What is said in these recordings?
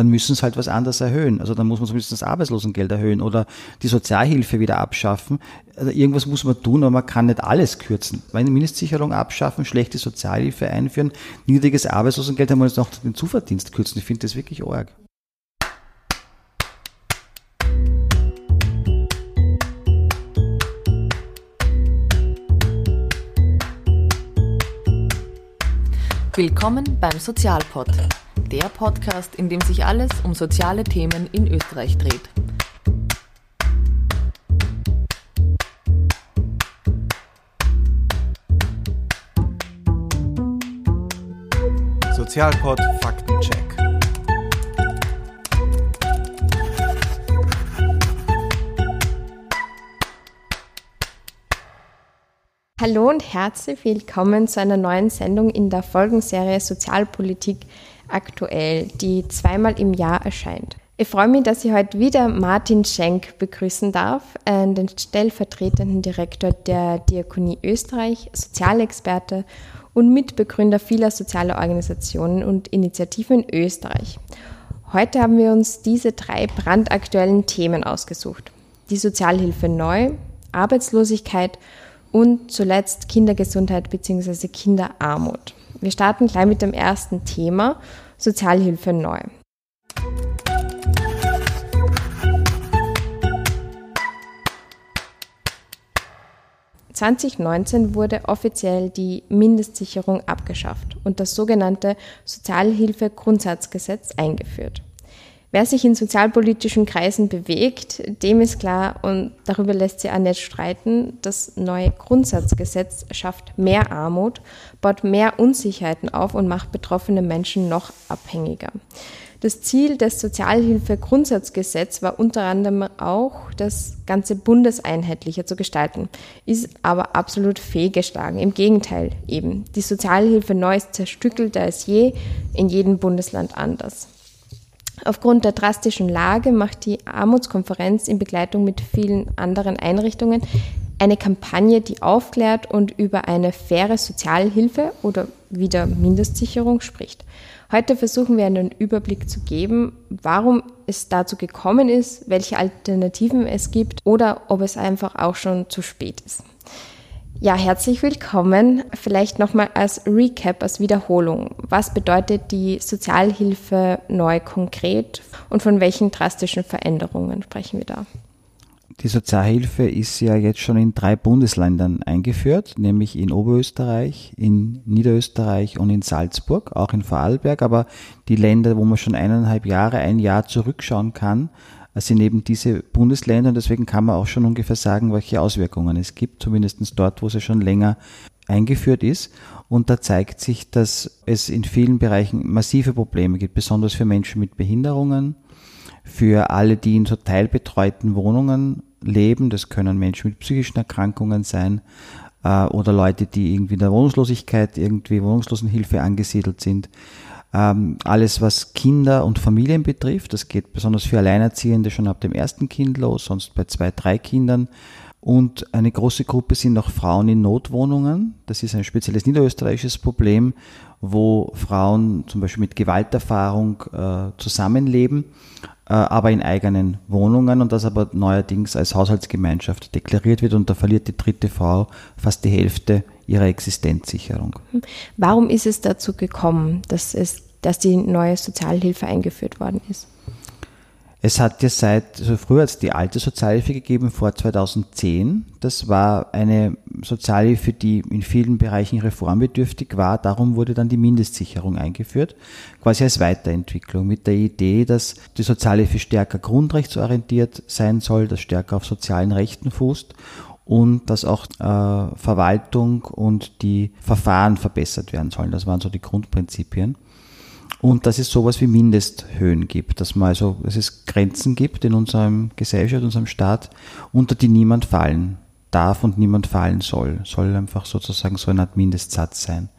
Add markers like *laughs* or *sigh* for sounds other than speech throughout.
dann müssen sie halt was anderes erhöhen. Also dann muss man zumindest das Arbeitslosengeld erhöhen oder die Sozialhilfe wieder abschaffen. Also irgendwas muss man tun, aber man kann nicht alles kürzen. Meine Mindestsicherung abschaffen, schlechte Sozialhilfe einführen, niedriges Arbeitslosengeld, dann muss man noch den Zuverdienst kürzen. Ich finde das wirklich arg. Willkommen beim Sozialpod, der Podcast, in dem sich alles um soziale Themen in Österreich dreht. Sozialpod Faktencheck. Hallo und herzlich willkommen zu einer neuen Sendung in der Folgenserie Sozialpolitik aktuell, die zweimal im Jahr erscheint. Ich freue mich, dass ich heute wieder Martin Schenk begrüßen darf, äh, den stellvertretenden Direktor der Diakonie Österreich, Sozialexperte und Mitbegründer vieler sozialer Organisationen und Initiativen in Österreich. Heute haben wir uns diese drei brandaktuellen Themen ausgesucht. Die Sozialhilfe neu, Arbeitslosigkeit und zuletzt Kindergesundheit bzw. Kinderarmut. Wir starten gleich mit dem ersten Thema, Sozialhilfe neu. 2019 wurde offiziell die Mindestsicherung abgeschafft und das sogenannte Sozialhilfegrundsatzgesetz eingeführt. Wer sich in sozialpolitischen Kreisen bewegt, dem ist klar, und darüber lässt sich auch nicht streiten, das neue Grundsatzgesetz schafft mehr Armut, baut mehr Unsicherheiten auf und macht betroffene Menschen noch abhängiger. Das Ziel des Sozialhilfegrundsatzgesetzes war unter anderem auch, das ganze bundeseinheitlicher zu gestalten, ist aber absolut fehlgeschlagen. Im Gegenteil eben. Die Sozialhilfe neu ist zerstückelter als je, in jedem Bundesland anders. Aufgrund der drastischen Lage macht die Armutskonferenz in Begleitung mit vielen anderen Einrichtungen eine Kampagne, die aufklärt und über eine faire Sozialhilfe oder wieder Mindestsicherung spricht. Heute versuchen wir einen Überblick zu geben, warum es dazu gekommen ist, welche Alternativen es gibt oder ob es einfach auch schon zu spät ist. Ja, herzlich willkommen. Vielleicht nochmal als Recap, als Wiederholung. Was bedeutet die Sozialhilfe neu konkret und von welchen drastischen Veränderungen sprechen wir da? Die Sozialhilfe ist ja jetzt schon in drei Bundesländern eingeführt, nämlich in Oberösterreich, in Niederösterreich und in Salzburg, auch in Vorarlberg. Aber die Länder, wo man schon eineinhalb Jahre, ein Jahr zurückschauen kann, sind eben diese Bundesländer und deswegen kann man auch schon ungefähr sagen, welche Auswirkungen es gibt, zumindest dort, wo sie schon länger eingeführt ist. Und da zeigt sich, dass es in vielen Bereichen massive Probleme gibt, besonders für Menschen mit Behinderungen, für alle, die in so teilbetreuten Wohnungen leben. Das können Menschen mit psychischen Erkrankungen sein äh, oder Leute, die irgendwie in der Wohnungslosigkeit, irgendwie Wohnungslosenhilfe angesiedelt sind. Ähm, alles, was Kinder und Familien betrifft, das geht besonders für Alleinerziehende schon ab dem ersten Kind los, sonst bei zwei, drei Kindern. Und eine große Gruppe sind auch Frauen in Notwohnungen. Das ist ein spezielles niederösterreichisches Problem, wo Frauen zum Beispiel mit Gewalterfahrung äh, zusammenleben, aber in eigenen Wohnungen und das aber neuerdings als Haushaltsgemeinschaft deklariert wird und da verliert die dritte Frau fast die Hälfte ihrer Existenzsicherung. Warum ist es dazu gekommen, dass, es, dass die neue Sozialhilfe eingeführt worden ist? Es hat ja seit, also früher hat es die alte Sozialhilfe gegeben, vor 2010. Das war eine Sozialhilfe, die in vielen Bereichen reformbedürftig war. Darum wurde dann die Mindestsicherung eingeführt, quasi als Weiterentwicklung mit der Idee, dass die Sozialhilfe stärker grundrechtsorientiert sein soll, dass stärker auf sozialen Rechten fußt und dass auch äh, Verwaltung und die Verfahren verbessert werden sollen. Das waren so die Grundprinzipien. Und dass es sowas wie Mindesthöhen gibt, dass man also, dass es Grenzen gibt in unserem Gesellschaft, unserem Staat, unter die niemand fallen darf und niemand fallen soll. Soll einfach sozusagen so eine Art Mindestsatz sein.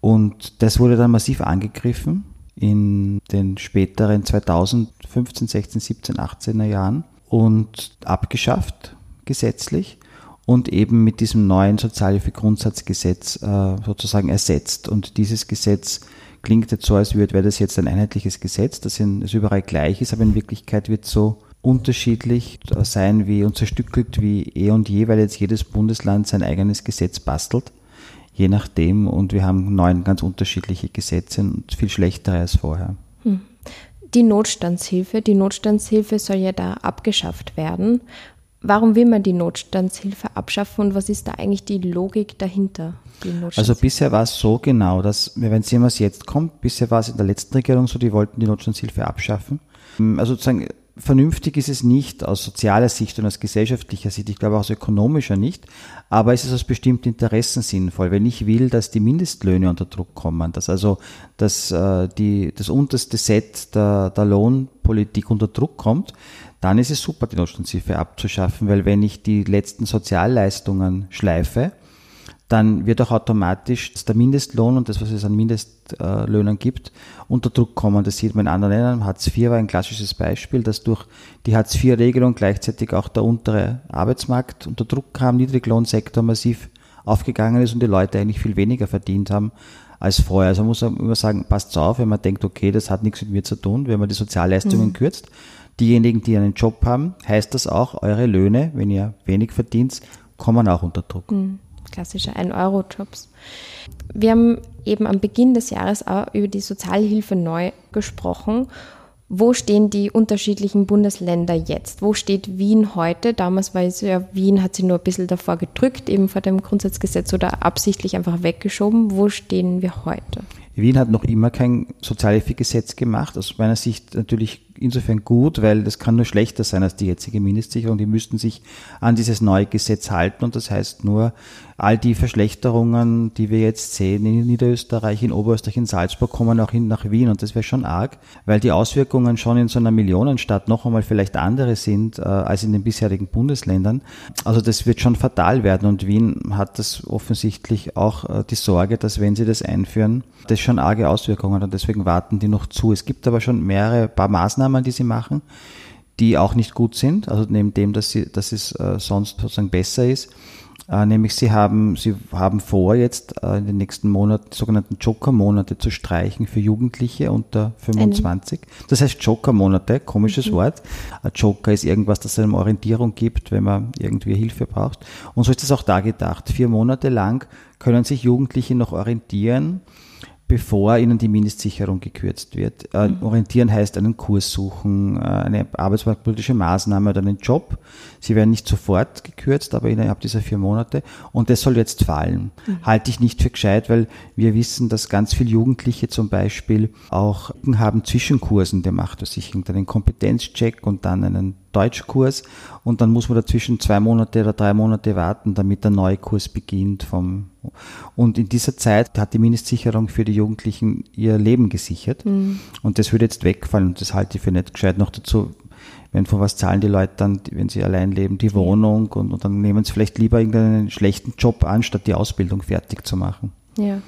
Und das wurde dann massiv angegriffen in den späteren 2015, 16, 17, 18er Jahren und abgeschafft gesetzlich und eben mit diesem neuen Sozialhilfegrundsatzgesetz äh, sozusagen ersetzt. Und dieses Gesetz klingt jetzt so, als wäre das jetzt ein einheitliches Gesetz, das, in, das überall gleich ist, aber in Wirklichkeit wird so unterschiedlich sein wie und zerstückelt wie eh und je, weil jetzt jedes Bundesland sein eigenes Gesetz bastelt, je nachdem. Und wir haben neun ganz unterschiedliche Gesetze und viel schlechtere als vorher. Hm. Die Notstandshilfe, die Notstandshilfe soll ja da abgeschafft werden. Warum will man die Notstandshilfe abschaffen und was ist da eigentlich die Logik dahinter? Die also bisher war es so genau, dass, wenn sehen, was jetzt kommt, bisher war es in der letzten Regierung so, die wollten die Notstandshilfe abschaffen. Also sozusagen vernünftig ist es nicht aus sozialer Sicht und aus gesellschaftlicher Sicht, ich glaube auch aus ökonomischer nicht, aber es ist aus bestimmten Interessen sinnvoll. Wenn ich will, dass die Mindestlöhne unter Druck kommen, dass also dass, äh, die, das unterste Set der, der Lohnpolitik unter Druck kommt, dann ist es super, die Notstandshilfe abzuschaffen, weil wenn ich die letzten Sozialleistungen schleife, dann wird auch automatisch der Mindestlohn und das, was es an Mindestlöhnen gibt, unter Druck kommen. Das sieht man in anderen Ländern. Hartz IV war ein klassisches Beispiel, dass durch die Hartz IV-Regelung gleichzeitig auch der untere Arbeitsmarkt unter Druck kam, Niedriglohnsektor massiv aufgegangen ist und die Leute eigentlich viel weniger verdient haben als vorher. Also man muss immer sagen, passt auf, wenn man denkt, okay, das hat nichts mit mir zu tun, wenn man die Sozialleistungen mhm. kürzt. Diejenigen, die einen Job haben, heißt das auch, eure Löhne, wenn ihr wenig verdient, kommen auch unter Druck. Mhm klassische 1-Euro-Jobs. Wir haben eben am Beginn des Jahres auch über die Sozialhilfe neu gesprochen. Wo stehen die unterschiedlichen Bundesländer jetzt? Wo steht Wien heute? Damals war es ja, Wien hat sie nur ein bisschen davor gedrückt, eben vor dem Grundsatzgesetz oder absichtlich einfach weggeschoben. Wo stehen wir heute? Wien hat noch immer kein Sozialhilfegesetz gemacht. Aus meiner Sicht natürlich insofern gut, weil das kann nur schlechter sein als die jetzige Mindestsicherung. Die müssten sich an dieses neue Gesetz halten und das heißt nur, all die Verschlechterungen, die wir jetzt sehen in Niederösterreich, in Oberösterreich, in Salzburg, kommen auch hin nach Wien und das wäre schon arg, weil die Auswirkungen schon in so einer Millionenstadt noch einmal vielleicht andere sind äh, als in den bisherigen Bundesländern. Also das wird schon fatal werden und Wien hat das offensichtlich auch äh, die Sorge, dass wenn sie das einführen, das schon arge Auswirkungen hat und deswegen warten die noch zu. Es gibt aber schon mehrere paar Maßnahmen, die sie machen, die auch nicht gut sind, also neben dem, dass, sie, dass es äh, sonst sozusagen besser ist nämlich sie haben, sie haben vor, jetzt äh, in den nächsten Monaten sogenannten Joker-Monate zu streichen für Jugendliche unter 25. Das heißt Joker-Monate, komisches mhm. Wort. Ein Joker ist irgendwas, das einem Orientierung gibt, wenn man irgendwie Hilfe braucht. Und so ist es auch da gedacht. Vier Monate lang können sich Jugendliche noch orientieren bevor ihnen die Mindestsicherung gekürzt wird. Äh, mhm. Orientieren heißt einen Kurs suchen, äh, eine arbeitsmarktpolitische Maßnahme oder einen Job. Sie werden nicht sofort gekürzt, aber innerhalb dieser vier Monate. Und das soll jetzt fallen. Mhm. Halte ich nicht für gescheit, weil wir wissen, dass ganz viele Jugendliche zum Beispiel auch haben Zwischenkursen gemacht, was ich einen Kompetenzcheck und dann einen Deutschkurs und dann muss man dazwischen zwei Monate oder drei Monate warten, damit der neue Kurs beginnt. Vom und in dieser Zeit hat die Mindestsicherung für die Jugendlichen ihr Leben gesichert mhm. und das würde jetzt wegfallen und das halte ich für nicht gescheit. Noch dazu, wenn von was zahlen die Leute dann, wenn sie allein leben, die Wohnung und, und dann nehmen sie vielleicht lieber irgendeinen schlechten Job an, statt die Ausbildung fertig zu machen. Ja.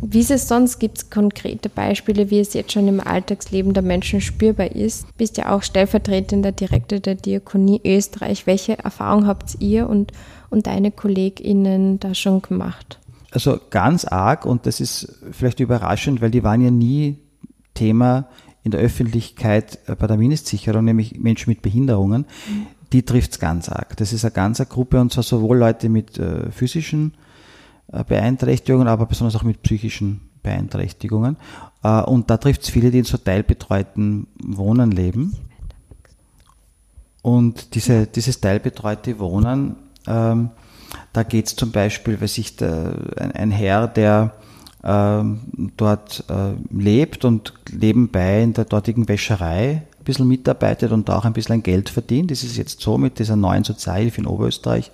Wie ist es sonst? Gibt es konkrete Beispiele, wie es jetzt schon im Alltagsleben der Menschen spürbar ist? Du bist ja auch stellvertretender Direktor der Diakonie Österreich. Welche Erfahrung habt ihr und, und deine KollegInnen da schon gemacht? Also ganz arg und das ist vielleicht überraschend, weil die waren ja nie Thema in der Öffentlichkeit bei der Mindestsicherung, nämlich Menschen mit Behinderungen. Mhm. Die trifft es ganz arg. Das ist eine ganze Gruppe und zwar sowohl Leute mit äh, physischen äh, Beeinträchtigungen, aber besonders auch mit psychischen Beeinträchtigungen. Äh, und da trifft es viele, die in so teilbetreuten Wohnen leben. Und diese, dieses teilbetreute Wohnen, ähm, da geht es zum Beispiel, weil sich der, ein, ein, Herr, der ähm, dort äh, lebt und nebenbei in der dortigen Wäscherei ein bisschen mitarbeitet und auch ein bisschen Geld verdient. Das ist jetzt so mit dieser neuen Sozialhilfe in Oberösterreich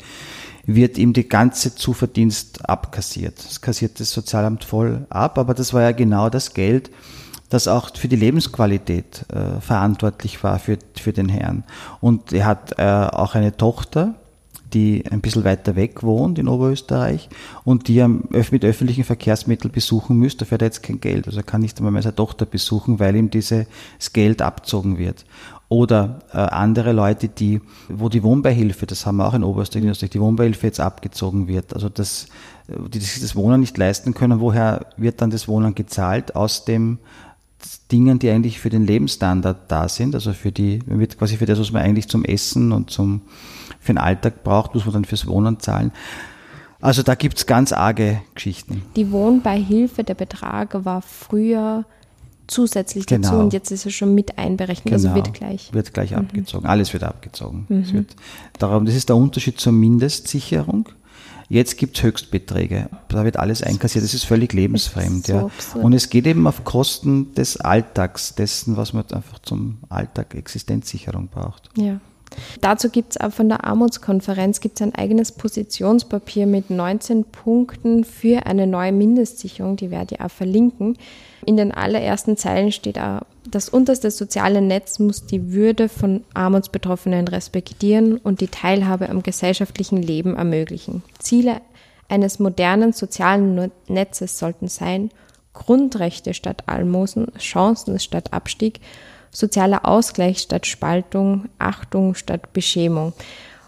wird ihm die ganze Zuverdienst abkassiert. Das kassiert das Sozialamt voll ab, aber das war ja genau das Geld, das auch für die Lebensqualität äh, verantwortlich war für, für den Herrn. Und er hat äh, auch eine Tochter, die ein bisschen weiter weg wohnt in Oberösterreich und die mit öffentlichen Verkehrsmitteln besuchen müsste, dafür hat er jetzt kein Geld. Also er kann nicht einmal mehr seine Tochter besuchen, weil ihm dieses Geld abzogen wird. Oder äh, andere Leute, die, wo die Wohnbeihilfe, das haben wir auch in Oberösterreich, die Wohnbeihilfe jetzt abgezogen wird. Also das, die sich das Wohnen nicht leisten können, woher wird dann das Wohnen gezahlt? Aus dem Dingen, die eigentlich für den Lebensstandard da sind, also für die, wird quasi für das, was man eigentlich zum Essen und zum, für den Alltag braucht, muss man dann fürs Wohnen zahlen. Also da gibt es ganz arge Geschichten. Die Wohnbeihilfe, der Betrag war früher zusätzlich genau. dazu und jetzt ist es schon mit einberechnet, also genau. also wird gleich. Wird gleich mhm. abgezogen, alles wird abgezogen. Mhm. Wird darum, das ist der Unterschied zur Mindestsicherung. Jetzt gibt es Höchstbeträge. Da wird alles einkassiert. Das ist völlig lebensfremd. Ist so ja. Und es geht eben auf Kosten des Alltags, dessen, was man einfach zum Alltag Existenzsicherung braucht. Ja. Dazu gibt es auch von der Armutskonferenz gibt's ein eigenes Positionspapier mit 19 Punkten für eine neue Mindestsicherung, die werde ich auch verlinken. In den allerersten Zeilen steht auch, das unterste soziale Netz muss die Würde von Armutsbetroffenen respektieren und die Teilhabe am gesellschaftlichen Leben ermöglichen. Ziele eines modernen sozialen Netzes sollten sein, Grundrechte statt Almosen, Chancen statt Abstieg sozialer Ausgleich statt Spaltung, Achtung statt Beschämung.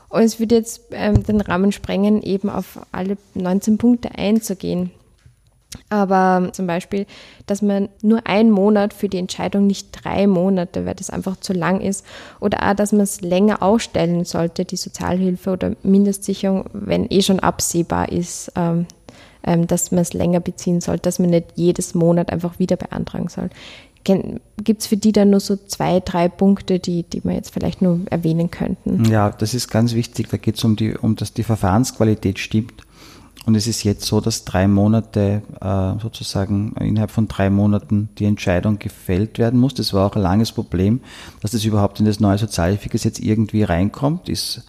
Und es würde jetzt ähm, den Rahmen sprengen, eben auf alle 19 Punkte einzugehen. Aber zum Beispiel, dass man nur einen Monat für die Entscheidung, nicht drei Monate, weil das einfach zu lang ist. Oder auch, dass man es länger ausstellen sollte, die Sozialhilfe oder Mindestsicherung, wenn eh schon absehbar ist, ähm, ähm, dass man es länger beziehen sollte, dass man nicht jedes Monat einfach wieder beantragen soll. Gibt es für die dann nur so zwei, drei Punkte, die, die wir jetzt vielleicht nur erwähnen könnten? Ja, das ist ganz wichtig. Da geht es um, die, um dass die Verfahrensqualität stimmt. Und es ist jetzt so, dass drei Monate, äh, sozusagen innerhalb von drei Monaten die Entscheidung gefällt werden muss. Das war auch ein langes Problem, dass das überhaupt in das neue Sozialhilfegesetz irgendwie reinkommt. Ist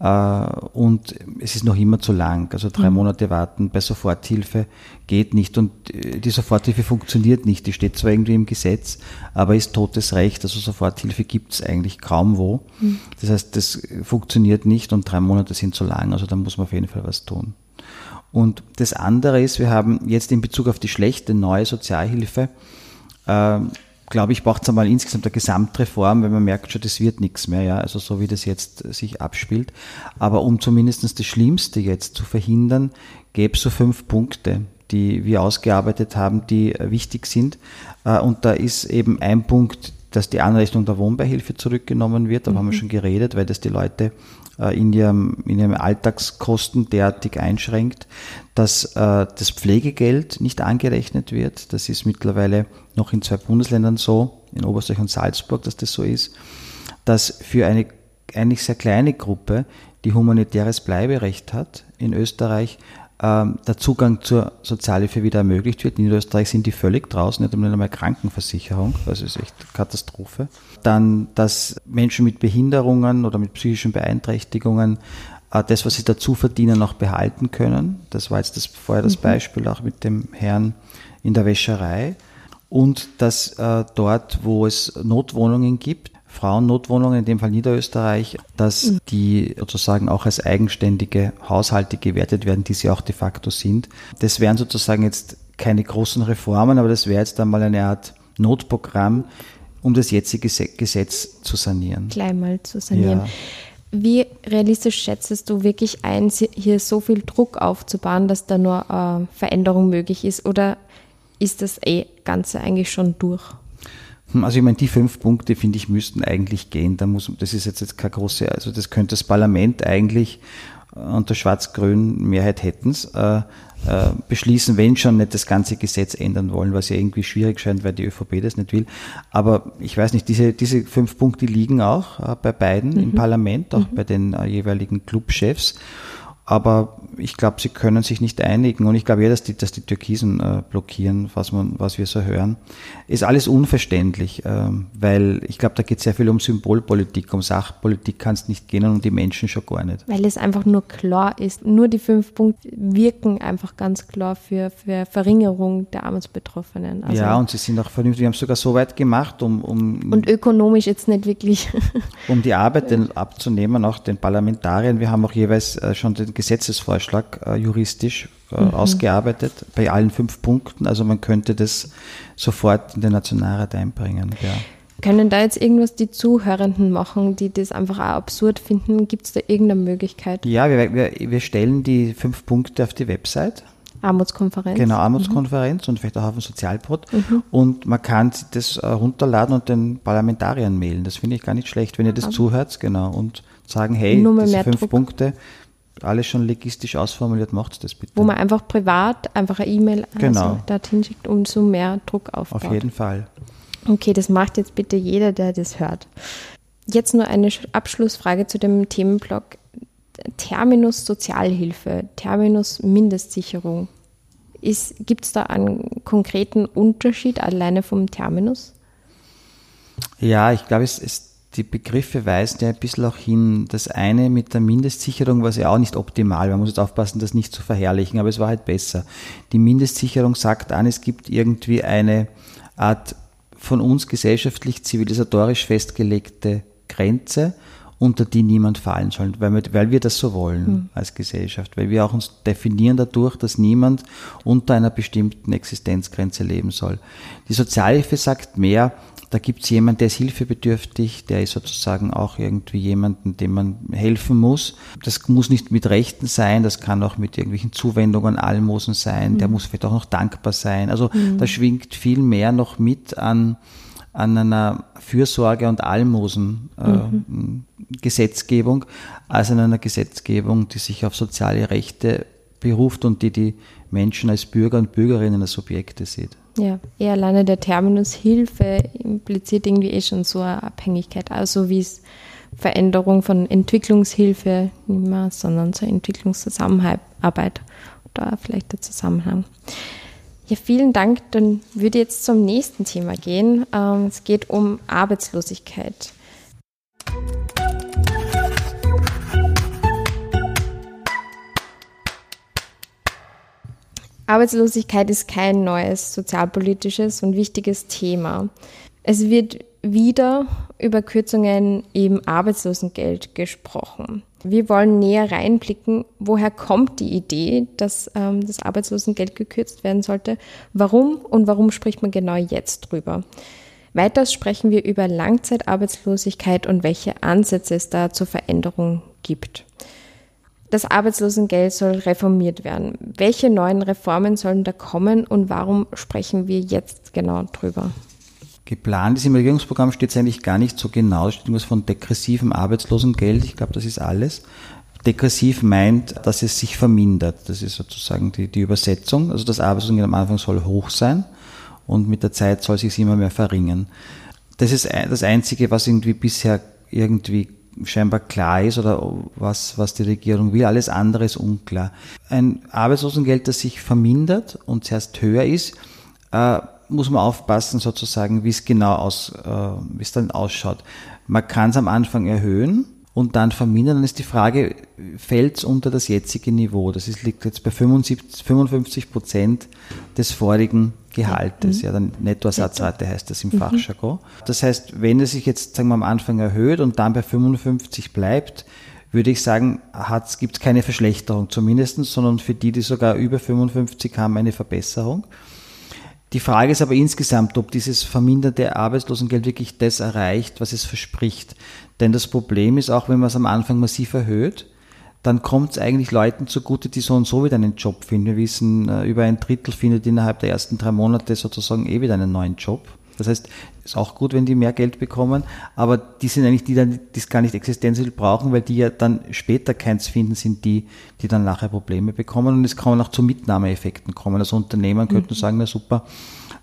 und es ist noch immer zu lang. Also drei mhm. Monate warten bei Soforthilfe geht nicht und äh, die Soforthilfe funktioniert nicht. Die steht zwar irgendwie im Gesetz, aber ist totes Recht. Also Soforthilfe gibt es eigentlich kaum wo. Mhm. Das heißt, das funktioniert nicht und drei Monate sind zu lang. Also da muss man auf jeden Fall was tun. Und das andere ist, wir haben jetzt in Bezug auf die schlechte neue Sozialhilfe äh, glaube ich, braucht es einmal insgesamt eine Gesamtreform, weil man merkt schon, das wird nichts mehr, ja, also so wie das jetzt sich abspielt. Aber um zumindest das Schlimmste jetzt zu verhindern, gäbe es so fünf Punkte, die wir ausgearbeitet haben, die wichtig sind. Äh, und da ist eben ein Punkt, dass die Anrechnung der Wohnbeihilfe zurückgenommen wird. Da mhm. haben wir mhm. schon geredet, weil das die Leute äh, in ihrem, in ihrem Alltagskosten derartig einschränkt, dass äh, das Pflegegeld nicht angerechnet wird. Das ist mittlerweile noch in zwei Bundesländern so, in Oberösterreich und Salzburg, dass das so ist, dass für eine eigentlich sehr kleine Gruppe, die humanitäres Bleiberecht hat in Österreich, ähm, der Zugang zur Sozialhilfe wieder ermöglicht wird. In Österreich sind die völlig draußen, nicht einmal Krankenversicherung, das ist echt Katastrophe. Dann, dass Menschen mit Behinderungen oder mit psychischen Beeinträchtigungen äh, das, was sie dazu verdienen, auch behalten können. Das war jetzt das, vorher das mhm. Beispiel auch mit dem Herrn in der Wäscherei. Und dass äh, dort, wo es Notwohnungen gibt, Frauennotwohnungen, in dem Fall Niederösterreich, dass mhm. die sozusagen auch als eigenständige Haushalte gewertet werden, die sie auch de facto sind. Das wären sozusagen jetzt keine großen Reformen, aber das wäre jetzt einmal eine Art Notprogramm, um das jetzige Gesetz zu sanieren. Gleich mal zu sanieren. Ja. Wie realistisch schätzest du wirklich ein, hier so viel Druck aufzubauen, dass da nur äh, Veränderung möglich ist? Oder ist das eh Ganze eigentlich schon durch? Hm, also ich meine, die fünf Punkte, finde ich, müssten eigentlich gehen. Da muss, das ist jetzt, jetzt keine große, also das könnte das Parlament eigentlich äh, unter schwarz-grün Mehrheit hätten äh, äh, beschließen, wenn schon nicht das ganze Gesetz ändern wollen, was ja irgendwie schwierig scheint, weil die ÖVP das nicht will. Aber ich weiß nicht, diese, diese fünf Punkte liegen auch äh, bei beiden mhm. im Parlament, auch mhm. bei den äh, jeweiligen Clubchefs. Aber ich glaube, sie können sich nicht einigen und ich glaube eher, dass die, dass die Türkisen äh, blockieren, was, man, was wir so hören. Ist alles unverständlich, ähm, weil ich glaube, da geht sehr viel um Symbolpolitik, um Sachpolitik kann es nicht gehen und um die Menschen schon gar nicht. Weil es einfach nur klar ist, nur die fünf Punkte wirken einfach ganz klar für, für Verringerung der Armutsbetroffenen. Also ja, und sie sind auch vernünftig. Wir haben es sogar so weit gemacht, um, um und ökonomisch jetzt nicht wirklich. *laughs* um die Arbeit abzunehmen, auch den Parlamentariern. Wir haben auch jeweils äh, schon den Gesetzesvorschlag äh, juristisch äh, mhm. ausgearbeitet bei allen fünf Punkten. Also man könnte das sofort in den Nationalrat einbringen. Ja. Können da jetzt irgendwas die Zuhörenden machen, die das einfach auch absurd finden? Gibt es da irgendeine Möglichkeit? Ja, wir, wir, wir stellen die fünf Punkte auf die Website. Armutskonferenz. Genau, Armutskonferenz mhm. und vielleicht auch auf dem Sozialpod. Mhm. Und man kann das äh, runterladen und den Parlamentariern mailen. Das finde ich gar nicht schlecht, wenn ihr das Aber zuhört, genau. Und sagen, hey, diese fünf Druck. Punkte, alles schon legistisch ausformuliert, macht das bitte. Wo man einfach privat einfach eine E-Mail also genau. dorthin schickt, umso mehr Druck aufbaut. Auf jeden Fall. Okay, das macht jetzt bitte jeder, der das hört. Jetzt nur eine Abschlussfrage zu dem Themenblock Terminus Sozialhilfe, Terminus Mindestsicherung. Gibt es da einen konkreten Unterschied alleine vom Terminus? Ja, ich glaube, es ist die Begriffe weisen ja ein bisschen auch hin. Das eine mit der Mindestsicherung war ja auch nicht optimal. Man muss jetzt aufpassen, das nicht zu verherrlichen, aber es war halt besser. Die Mindestsicherung sagt an, es gibt irgendwie eine Art von uns gesellschaftlich zivilisatorisch festgelegte Grenze, unter die niemand fallen soll, weil wir, weil wir das so wollen mhm. als Gesellschaft, weil wir auch uns definieren dadurch, dass niemand unter einer bestimmten Existenzgrenze leben soll. Die Sozialhilfe sagt mehr, da gibt es jemanden, der ist hilfebedürftig, der ist sozusagen auch irgendwie jemanden, dem man helfen muss. Das muss nicht mit Rechten sein, das kann auch mit irgendwelchen Zuwendungen, Almosen sein, mhm. der muss vielleicht auch noch dankbar sein. Also mhm. da schwingt viel mehr noch mit an, an einer Fürsorge und Almosen äh, mhm. Gesetzgebung als an einer Gesetzgebung, die sich auf soziale Rechte beruft und die die Menschen als Bürger und Bürgerinnen als Subjekte sieht. Ja, eher alleine der Terminus Hilfe impliziert irgendwie eh schon so eine Abhängigkeit, also wie es Veränderung von Entwicklungshilfe nicht mehr, sondern zur Entwicklungszusammenarbeit oder vielleicht der Zusammenhang. Ja, vielen Dank. Dann würde ich jetzt zum nächsten Thema gehen. Ähm, es geht um Arbeitslosigkeit. Arbeitslosigkeit ist kein neues sozialpolitisches und wichtiges Thema. Es wird wieder über Kürzungen im Arbeitslosengeld gesprochen. Wir wollen näher reinblicken, woher kommt die Idee, dass ähm, das Arbeitslosengeld gekürzt werden sollte, warum und warum spricht man genau jetzt drüber. Weiters sprechen wir über Langzeitarbeitslosigkeit und welche Ansätze es da zur Veränderung gibt. Das Arbeitslosengeld soll reformiert werden. Welche neuen Reformen sollen da kommen und warum sprechen wir jetzt genau drüber? Geplant ist im Regierungsprogramm steht es eigentlich gar nicht so genau. Es steht irgendwas von degressivem Arbeitslosengeld. Ich glaube, das ist alles. Degressiv meint, dass es sich vermindert. Das ist sozusagen die, die Übersetzung. Also das Arbeitslosengeld am Anfang soll hoch sein und mit der Zeit soll sich immer mehr verringern. Das ist das Einzige, was irgendwie bisher irgendwie scheinbar klar ist oder was, was die Regierung will. Alles andere ist unklar. Ein Arbeitslosengeld, das sich vermindert und zuerst höher ist, äh, muss man aufpassen, sozusagen, wie es genau aus, äh, wie es dann ausschaut. Man kann es am Anfang erhöhen und dann vermindern. Dann ist die Frage, fällt es unter das jetzige Niveau? Das ist, liegt jetzt bei 75, 55 Prozent des vorigen Gehaltes, mhm. ja, dann Nettoersatzrate heißt das im mhm. Fachjargon. Das heißt, wenn es sich jetzt, sagen wir am Anfang erhöht und dann bei 55 bleibt, würde ich sagen, gibt es keine Verschlechterung zumindest, sondern für die, die sogar über 55 haben, eine Verbesserung. Die Frage ist aber insgesamt, ob dieses verminderte Arbeitslosengeld wirklich das erreicht, was es verspricht. Denn das Problem ist auch, wenn man es am Anfang massiv erhöht, dann kommt es eigentlich Leuten zugute, die so und so wieder einen Job finden. Wir wissen, äh, über ein Drittel findet innerhalb der ersten drei Monate sozusagen eh wieder einen neuen Job. Das heißt, ist auch gut, wenn die mehr Geld bekommen, aber die sind eigentlich die, die es gar nicht existenziell brauchen, weil die ja dann später keins finden, sind die, die dann nachher Probleme bekommen und es kann auch zu Mitnahmeeffekten kommen. Also Unternehmen könnten mhm. sagen, na super,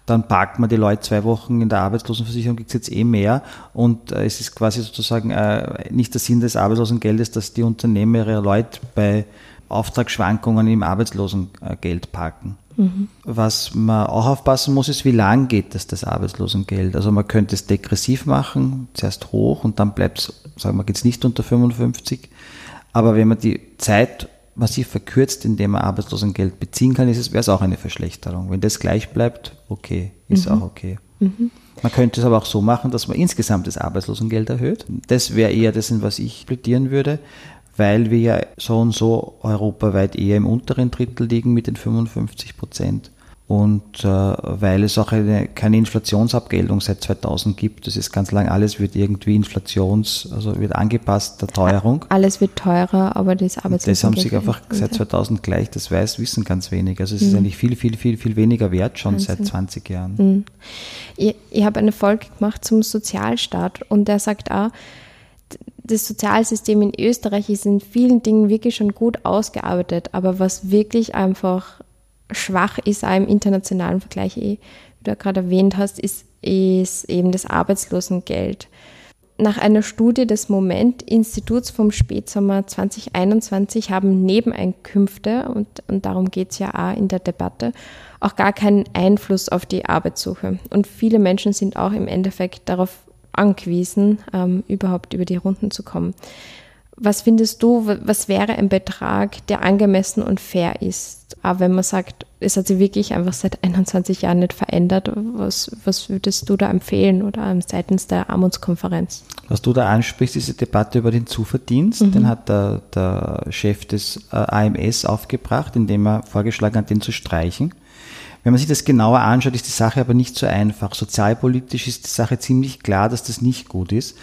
dann parkt man die Leute zwei Wochen in der Arbeitslosenversicherung, gibt es jetzt eh mehr und äh, es ist quasi sozusagen äh, nicht der Sinn des Arbeitslosengeldes, dass die Unternehmen ihre Leute bei Auftragsschwankungen im Arbeitslosengeld parken. Mhm. Was man auch aufpassen muss, ist, wie lang geht das, das Arbeitslosengeld? Also man könnte es degressiv machen, zuerst hoch und dann bleibt es, sagen wir, geht es nicht unter 55. Aber wenn man die Zeit massiv verkürzt, indem man Arbeitslosengeld beziehen kann, ist es, wäre es auch eine Verschlechterung. Wenn das gleich bleibt, okay, ist mhm. auch okay. Mhm. Man könnte es aber auch so machen, dass man insgesamt das Arbeitslosengeld erhöht. Das wäre eher das, was ich plädieren würde, weil wir ja so und so europaweit eher im unteren Drittel liegen mit den 55 Prozent und äh, weil es auch eine, keine Inflationsabgeltung seit 2000 gibt. Das ist ganz lang, alles wird irgendwie Inflations, also wird angepasst der Teuerung. Alles wird teurer, aber das Arbeitslosengeld. Das haben sich einfach seit 2000 gleich, das weiß, wissen ganz wenig. Also es mhm. ist eigentlich viel, viel, viel, viel weniger wert schon Wahnsinn. seit 20 Jahren. Mhm. Ich, ich habe eine Folge gemacht zum Sozialstaat und der sagt auch, das Sozialsystem in Österreich ist in vielen Dingen wirklich schon gut ausgearbeitet, aber was wirklich einfach schwach ist, auch im internationalen Vergleich, eh, wie du gerade erwähnt hast, ist, ist eben das Arbeitslosengeld. Nach einer Studie des Moment-Instituts vom Spätsommer 2021 haben Nebeneinkünfte, und, und darum geht es ja auch in der Debatte, auch gar keinen Einfluss auf die Arbeitssuche. Und viele Menschen sind auch im Endeffekt darauf angewiesen, ähm, überhaupt über die Runden zu kommen. Was findest du, was wäre ein Betrag, der angemessen und fair ist? Aber wenn man sagt, es hat sich wirklich einfach seit 21 Jahren nicht verändert, was, was würdest du da empfehlen oder seitens der Armutskonferenz? Was du da ansprichst, diese Debatte über den Zuverdienst, mhm. den hat der, der Chef des äh, AMS aufgebracht, indem er vorgeschlagen hat, den zu streichen. Wenn man sich das genauer anschaut, ist die Sache aber nicht so einfach. Sozialpolitisch ist die Sache ziemlich klar, dass das nicht gut ist,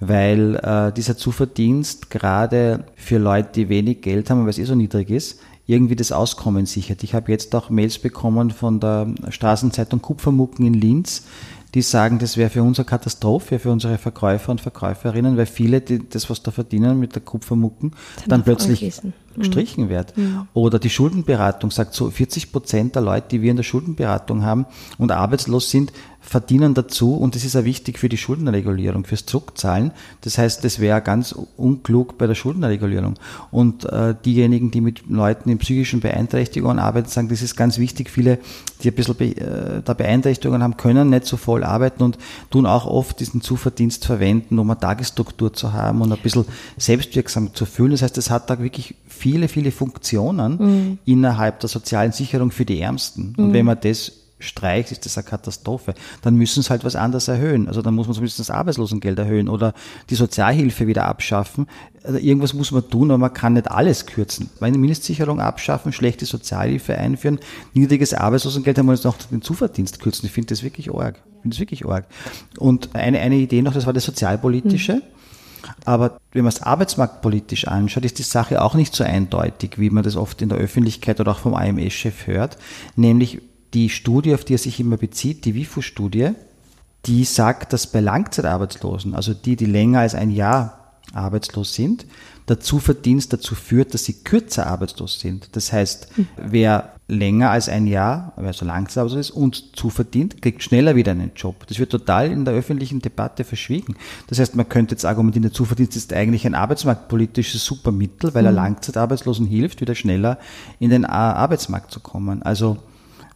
weil äh, dieser Zuverdienst gerade für Leute, die wenig Geld haben, weil es eh so niedrig ist, irgendwie das Auskommen sichert. Ich habe jetzt auch Mails bekommen von der Straßenzeitung Kupfermucken in Linz, die sagen, das wäre für uns eine Katastrophe, für unsere Verkäufer und Verkäuferinnen, weil viele, die das, was da verdienen mit der Kupfermucken, dann, dann plötzlich anschließen. Gestrichen wird. Mhm. Oder die Schuldenberatung sagt so, 40 Prozent der Leute, die wir in der Schuldenberatung haben und arbeitslos sind, verdienen dazu und das ist ja wichtig für die Schuldenregulierung, fürs Zurückzahlen. Das heißt, das wäre ganz unklug bei der Schuldenregulierung. Und äh, diejenigen, die mit Leuten in psychischen Beeinträchtigungen arbeiten, sagen, das ist ganz wichtig. Viele, die ein bisschen be äh, da Beeinträchtigungen haben, können nicht so voll arbeiten und tun auch oft diesen Zuverdienst verwenden, um eine Tagesstruktur zu haben und ein bisschen selbstwirksam zu fühlen. Das heißt, das hat da wirklich viele, viele Funktionen mhm. innerhalb der sozialen Sicherung für die Ärmsten. Und mhm. wenn man das streicht, ist das eine Katastrophe. Dann müssen sie halt was anderes erhöhen. Also dann muss man zumindest das Arbeitslosengeld erhöhen oder die Sozialhilfe wieder abschaffen. Also irgendwas muss man tun, aber man kann nicht alles kürzen. Meine Mindestsicherung abschaffen, schlechte Sozialhilfe einführen, niedriges Arbeitslosengeld, dann muss man noch den Zuverdienst kürzen. Ich finde das wirklich arg. Ich finde das wirklich arg. Und eine, eine Idee noch, das war das Sozialpolitische. Mhm. Aber wenn man es arbeitsmarktpolitisch anschaut, ist die Sache auch nicht so eindeutig, wie man das oft in der Öffentlichkeit oder auch vom AMS-Chef hört. Nämlich die Studie, auf die er sich immer bezieht, die WIFO-Studie, die sagt, dass bei Langzeitarbeitslosen, also die, die länger als ein Jahr arbeitslos sind, der Zuverdienst dazu führt, dass sie kürzer arbeitslos sind. Das heißt, wer länger als ein Jahr, wer so langsam ist und zuverdient, kriegt schneller wieder einen Job. Das wird total in der öffentlichen Debatte verschwiegen. Das heißt, man könnte jetzt argumentieren, der Zuverdienst ist eigentlich ein arbeitsmarktpolitisches Supermittel, weil er mhm. Langzeitarbeitslosen hilft, wieder schneller in den Arbeitsmarkt zu kommen. Also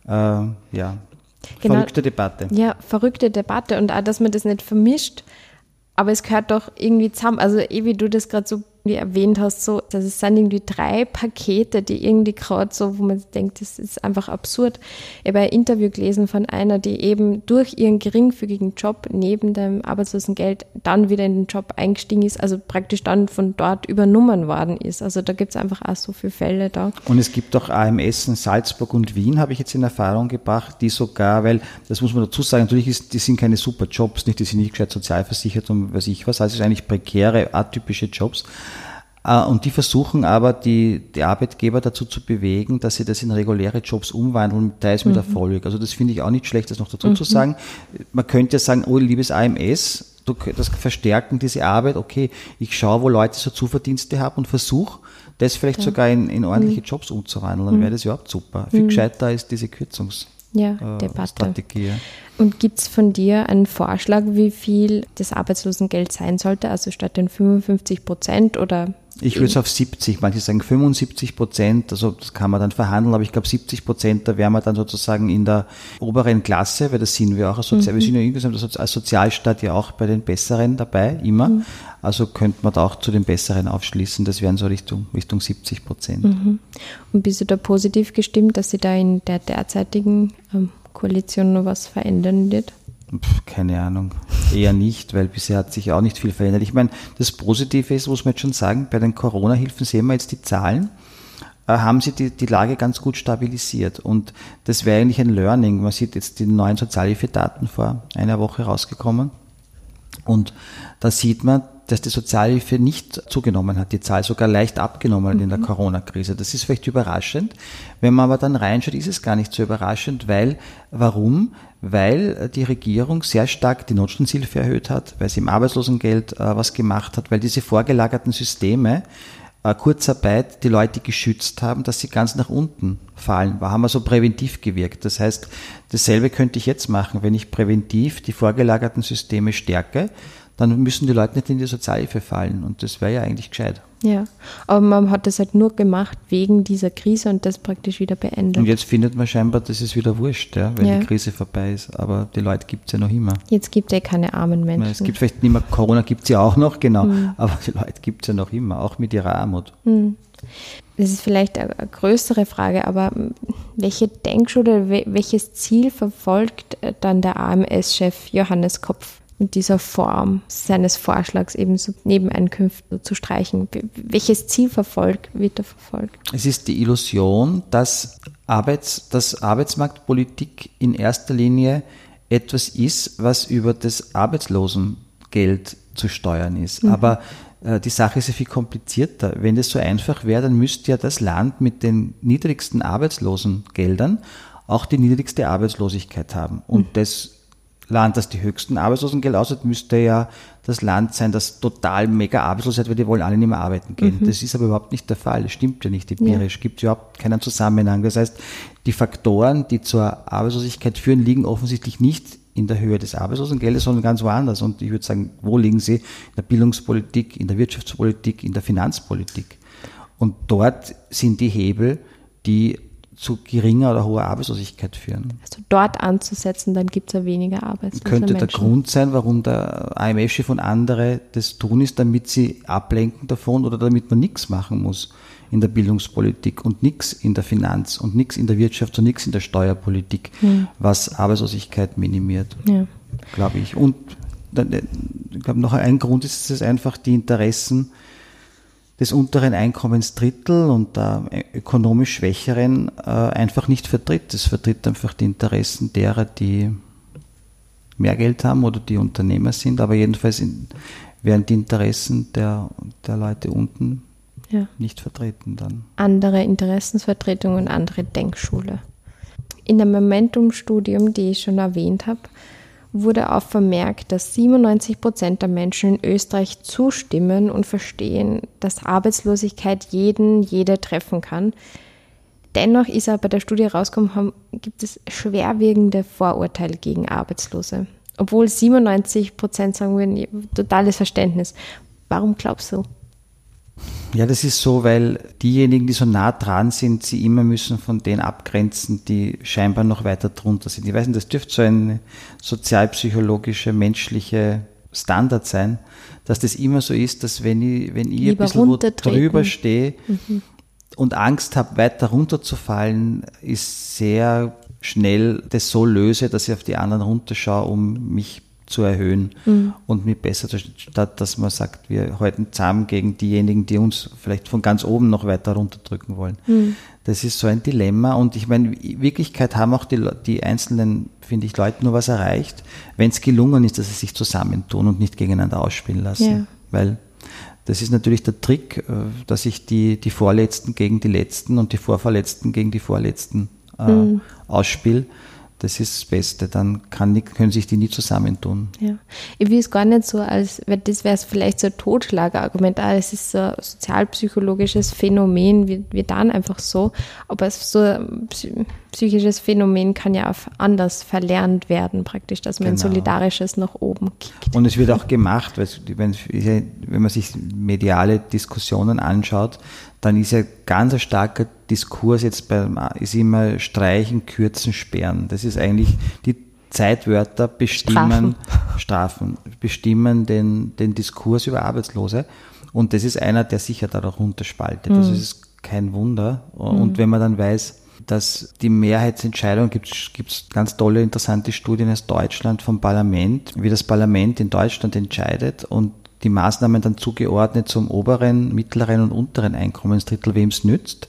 äh, ja, genau. verrückte Debatte. Ja, verrückte Debatte und auch, dass man das nicht vermischt. Aber es gehört doch irgendwie zusammen. Also, eh wie du das gerade so wie erwähnt hast, so, das sind irgendwie drei Pakete, die irgendwie gerade so, wo man denkt, das ist einfach absurd. Ich habe ein Interview gelesen von einer, die eben durch ihren geringfügigen Job neben dem Arbeitslosengeld dann wieder in den Job eingestiegen ist, also praktisch dann von dort übernommen worden ist. Also da gibt es einfach auch so viele Fälle da. Und es gibt auch AMS in Salzburg und Wien, habe ich jetzt in Erfahrung gebracht, die sogar, weil, das muss man dazu sagen, natürlich ist, die sind keine super Jobs, nicht, die sind nicht gescheit sozialversichert und weiß ich was, also es ist eigentlich prekäre, atypische Jobs und die versuchen aber, die, die Arbeitgeber dazu zu bewegen, dass sie das in reguläre Jobs umwandeln, teils mit mhm. Erfolg. Also das finde ich auch nicht schlecht, das noch dazu mhm. zu sagen. Man könnte ja sagen, oh, liebes AMS, das verstärken diese Arbeit, okay, ich schaue, wo Leute so Zuverdienste haben und versuche, das vielleicht ja. sogar in, in ordentliche mhm. Jobs umzuwandeln, dann mhm. wäre das überhaupt super. Viel mhm. gescheiter ist diese Kürzungs- ja, äh, Strategie. Und gibt es von dir einen Vorschlag, wie viel das Arbeitslosengeld sein sollte? Also statt den 55 Prozent oder ich würde es auf 70, manche sagen 75 Prozent, also das kann man dann verhandeln, aber ich glaube 70 Prozent, da wären wir dann sozusagen in der oberen Klasse, weil das sind wir auch als Sozial, mhm. wir sind ja insgesamt als Sozialstaat ja auch bei den Besseren dabei, immer. Mhm. Also könnte man da auch zu den Besseren aufschließen, das wären so Richtung, Richtung 70 Prozent. Mhm. Und bist du da positiv gestimmt, dass sie da in der derzeitigen ähm, Koalition noch was verändern wird? Keine Ahnung. Eher nicht, weil bisher hat sich auch nicht viel verändert. Ich meine, das Positive ist, muss man jetzt schon sagen, bei den Corona-Hilfen sehen wir jetzt die Zahlen, äh, haben sie die, die Lage ganz gut stabilisiert. Und das wäre eigentlich ein Learning. Man sieht jetzt die neuen Sozialhilfedaten vor einer Woche rausgekommen. Und da sieht man, dass die Sozialhilfe nicht zugenommen hat, die Zahl sogar leicht abgenommen mhm. in der mhm. Corona-Krise. Das ist vielleicht überraschend. Wenn man aber dann reinschaut, ist es gar nicht so überraschend, weil, warum? Weil die Regierung sehr stark die Notstandshilfe erhöht hat, weil sie im Arbeitslosengeld äh, was gemacht hat, weil diese vorgelagerten Systeme, äh, Kurzarbeit, die Leute geschützt haben, dass sie ganz nach unten fallen. Da haben wir so präventiv gewirkt. Das heißt, dasselbe könnte ich jetzt machen, wenn ich präventiv die vorgelagerten Systeme stärke dann müssen die Leute nicht in die Sozialhilfe fallen. Und das wäre ja eigentlich gescheit. Ja, aber man hat das halt nur gemacht wegen dieser Krise und das praktisch wieder beendet. Und jetzt findet man scheinbar, das ist wieder wurscht, ja, wenn ja. die Krise vorbei ist. Aber die Leute gibt es ja noch immer. Jetzt gibt es ja keine armen Menschen. Es gibt vielleicht nicht mehr, Corona gibt es ja auch noch, genau. Mhm. Aber die Leute gibt es ja noch immer, auch mit ihrer Armut. Mhm. Das ist vielleicht eine größere Frage, aber welche Denkschule, welches Ziel verfolgt dann der AMS-Chef Johannes Kopf? Mit dieser Form seines Vorschlags eben so Nebeneinkünfte zu streichen. Welches Ziel verfolgt, wird da verfolgt? Es ist die Illusion, dass, Arbeits, dass Arbeitsmarktpolitik in erster Linie etwas ist, was über das Arbeitslosengeld zu steuern ist. Mhm. Aber äh, die Sache ist ja viel komplizierter. Wenn das so einfach wäre, dann müsste ja das Land mit den niedrigsten Arbeitslosengeldern auch die niedrigste Arbeitslosigkeit haben. Und mhm. das Land, das die höchsten Arbeitslosengeld aussieht, müsste ja das Land sein, das total mega arbeitslos ist, weil die wollen alle nicht mehr arbeiten gehen. Mhm. Das ist aber überhaupt nicht der Fall. Das stimmt ja nicht empirisch. Ja. Gibt überhaupt keinen Zusammenhang. Das heißt, die Faktoren, die zur Arbeitslosigkeit führen, liegen offensichtlich nicht in der Höhe des Arbeitslosengeldes, sondern ganz woanders. Und ich würde sagen, wo liegen sie? In der Bildungspolitik, in der Wirtschaftspolitik, in der Finanzpolitik. Und dort sind die Hebel, die zu geringer oder hoher Arbeitslosigkeit führen. Also dort anzusetzen, dann gibt es ja weniger Arbeitslose Könnte Menschen. der Grund sein, warum der IMF-Chef und andere das tun, ist, damit sie ablenken davon oder damit man nichts machen muss in der Bildungspolitik und nichts in der Finanz und nichts in der Wirtschaft und nichts in der Steuerpolitik, hm. was Arbeitslosigkeit minimiert, ja. glaube ich. Und ich glaube, noch ein Grund ist es einfach die Interessen des unteren Einkommensdrittel und der ökonomisch Schwächeren äh, einfach nicht vertritt. Es vertritt einfach die Interessen derer, die mehr Geld haben oder die Unternehmer sind, aber jedenfalls in, werden die Interessen der, der Leute unten ja. nicht vertreten dann. Andere Interessensvertretung und andere Denkschule. In dem Momentum-Studium, die ich schon erwähnt habe, wurde auch vermerkt, dass 97 Prozent der Menschen in Österreich zustimmen und verstehen, dass Arbeitslosigkeit jeden, jede treffen kann. Dennoch ist aber bei der Studie herausgekommen, gibt es schwerwiegende Vorurteile gegen Arbeitslose. Obwohl 97 Prozent sagen würden, totales Verständnis. Warum glaubst du? Ja, das ist so, weil diejenigen, die so nah dran sind, sie immer müssen von denen abgrenzen, die scheinbar noch weiter drunter sind. Ich weiß nicht, das dürfte so ein sozialpsychologische, menschliche Standard sein, dass das immer so ist, dass wenn ich, wenn ich ein bisschen wo drüber stehe mhm. und Angst habe, weiter runterzufallen, ist sehr schnell das so löse, dass ich auf die anderen runterschaue, um mich zu erhöhen mhm. und mit besser, statt dass man sagt, wir halten zusammen gegen diejenigen, die uns vielleicht von ganz oben noch weiter runterdrücken wollen. Mhm. Das ist so ein Dilemma und ich meine, in Wirklichkeit haben auch die, die einzelnen, finde ich, Leute nur was erreicht, wenn es gelungen ist, dass sie sich zusammentun und nicht gegeneinander ausspielen lassen. Ja. Weil Das ist natürlich der Trick, äh, dass ich die, die Vorletzten gegen die Letzten und die Vorverletzten gegen die Vorletzten äh, mhm. ausspiele das ist das Beste. Dann kann, können sich die nie zusammentun. Ja. Ich will es gar nicht so, als das wäre vielleicht so ein Totschlagargument, ah, es ist so ein sozialpsychologisches Phänomen, wir, wir dann einfach so. Aber so ein psychisches Phänomen kann ja auch anders verlernt werden, praktisch, dass man genau. ein solidarisches nach oben kickt. Und es wird auch gemacht, wenn, wenn man sich mediale Diskussionen anschaut, dann ist ja ganz ein starker Diskurs jetzt beim, ist immer streichen, kürzen, sperren. Das ist eigentlich die Zeitwörter bestimmen, Strafen, Strafen bestimmen den, den Diskurs über Arbeitslose. Und das ist einer, der sicher darunter spaltet. Mhm. Das ist kein Wunder. Und mhm. wenn man dann weiß, dass die Mehrheitsentscheidung gibt es ganz tolle, interessante Studien aus Deutschland vom Parlament, wie das Parlament in Deutschland entscheidet und die Maßnahmen dann zugeordnet zum oberen, mittleren und unteren Einkommensdrittel, wem es nützt.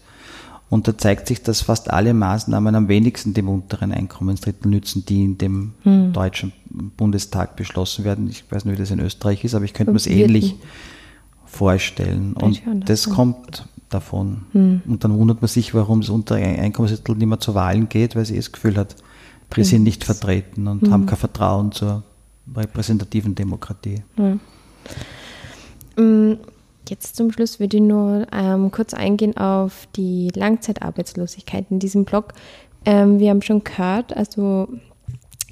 Und da zeigt sich, dass fast alle Maßnahmen am wenigsten dem unteren Einkommensdrittel nützen, die in dem hm. deutschen Bundestag beschlossen werden. Ich weiß nicht, wie das in Österreich ist, aber ich könnte mir es ähnlich vorstellen. Und das kommt davon. Hm. Und dann wundert man sich, warum das untere Einkommensdrittel nicht mehr zu Wahlen geht, weil sie das Gefühl hat, wir sind nicht vertreten und hm. haben kein Vertrauen zur repräsentativen Demokratie. Hm. Mm, jetzt zum Schluss würde ich nur ähm, kurz eingehen auf die Langzeitarbeitslosigkeit in diesem Blog. Ähm, wir haben schon gehört, also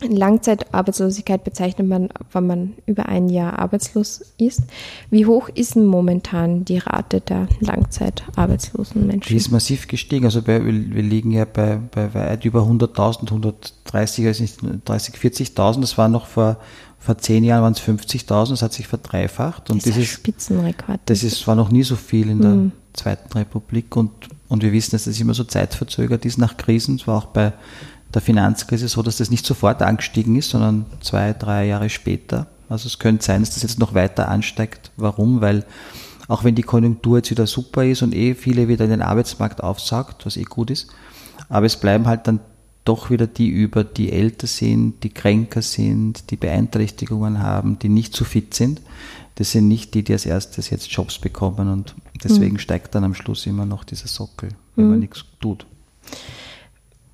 Langzeitarbeitslosigkeit bezeichnet man, wenn man über ein Jahr arbeitslos ist. Wie hoch ist denn momentan die Rate der langzeitarbeitslosen Menschen? Die ist massiv gestiegen. Also bei, wir liegen ja bei, bei weit über 100.000, 130, also 30, 40.000. Das war noch vor vor zehn Jahren waren es 50.000, das hat sich verdreifacht. Und das ist ein Spitzenrekord. Das ist, war noch nie so viel in der mhm. Zweiten Republik. Und, und wir wissen, dass das immer so zeitverzögert ist nach Krisen. Es war auch bei der Finanzkrise so, dass das nicht sofort angestiegen ist, sondern zwei, drei Jahre später. Also es könnte sein, dass das jetzt noch weiter ansteigt. Warum? Weil auch wenn die Konjunktur jetzt wieder super ist und eh viele wieder in den Arbeitsmarkt aufsagt, was eh gut ist, aber es bleiben halt dann doch wieder die über, die älter sind, die kränker sind, die Beeinträchtigungen haben, die nicht so fit sind. Das sind nicht die, die als erstes jetzt Jobs bekommen und deswegen mhm. steigt dann am Schluss immer noch dieser Sockel, wenn mhm. man nichts tut.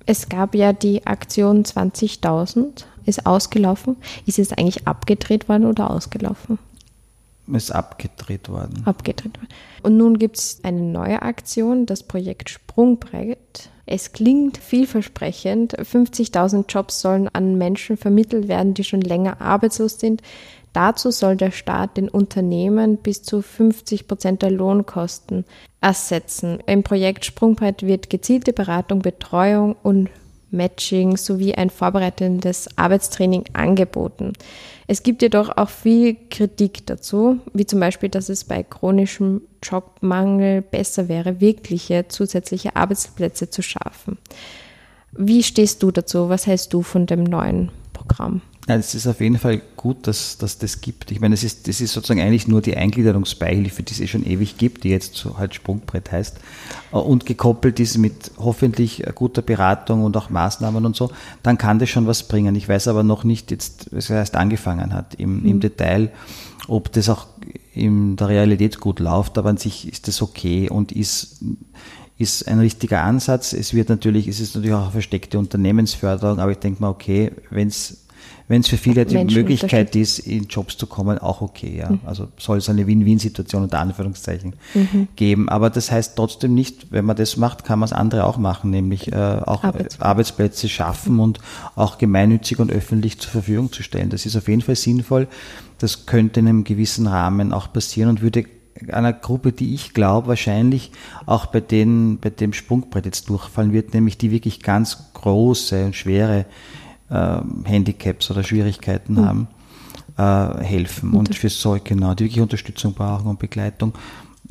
Es gab ja die Aktion 20.000, ist ausgelaufen. Ist es eigentlich abgedreht worden oder ausgelaufen? Ist abgedreht worden. Abgedreht worden. Und nun gibt es eine neue Aktion, das Projekt Sprungbrett. Es klingt vielversprechend. 50.000 Jobs sollen an Menschen vermittelt werden, die schon länger arbeitslos sind. Dazu soll der Staat den Unternehmen bis zu 50 Prozent der Lohnkosten ersetzen. Im Projekt Sprungbrett wird gezielte Beratung, Betreuung und Matching sowie ein vorbereitendes Arbeitstraining angeboten. Es gibt jedoch auch viel Kritik dazu, wie zum Beispiel, dass es bei chronischem Jobmangel besser wäre, wirkliche zusätzliche Arbeitsplätze zu schaffen. Wie stehst du dazu? Was hältst du von dem neuen Programm? Ja, es ist auf jeden Fall gut, dass, dass das gibt. Ich meine, es ist, das ist sozusagen eigentlich nur die Eingliederungsbeihilfe, die es eh schon ewig gibt, die jetzt so halt Sprungbrett heißt. Und gekoppelt ist mit hoffentlich guter Beratung und auch Maßnahmen und so, dann kann das schon was bringen. Ich weiß aber noch nicht jetzt, was er erst angefangen hat im, mhm. im Detail, ob das auch in der Realität gut läuft, aber an sich ist das okay und ist, ist ein richtiger Ansatz. Es wird natürlich, es ist natürlich auch eine versteckte Unternehmensförderung, aber ich denke mal, okay, wenn es wenn es für viele die Menschen Möglichkeit ist, in Jobs zu kommen, auch okay. Ja. Mhm. Also soll es eine Win-Win-Situation unter Anführungszeichen mhm. geben. Aber das heißt trotzdem nicht, wenn man das macht, kann man es andere auch machen, nämlich äh, auch Arbeitsplätze. Arbeitsplätze schaffen und auch gemeinnützig und öffentlich zur Verfügung zu stellen. Das ist auf jeden Fall sinnvoll. Das könnte in einem gewissen Rahmen auch passieren und würde einer Gruppe, die ich glaube, wahrscheinlich auch bei, denen, bei dem Sprungbrett jetzt durchfallen wird, nämlich die wirklich ganz große und schwere äh, Handicaps oder Schwierigkeiten mhm. haben, äh, helfen. Und für solche, genau, die wirklich Unterstützung brauchen und Begleitung.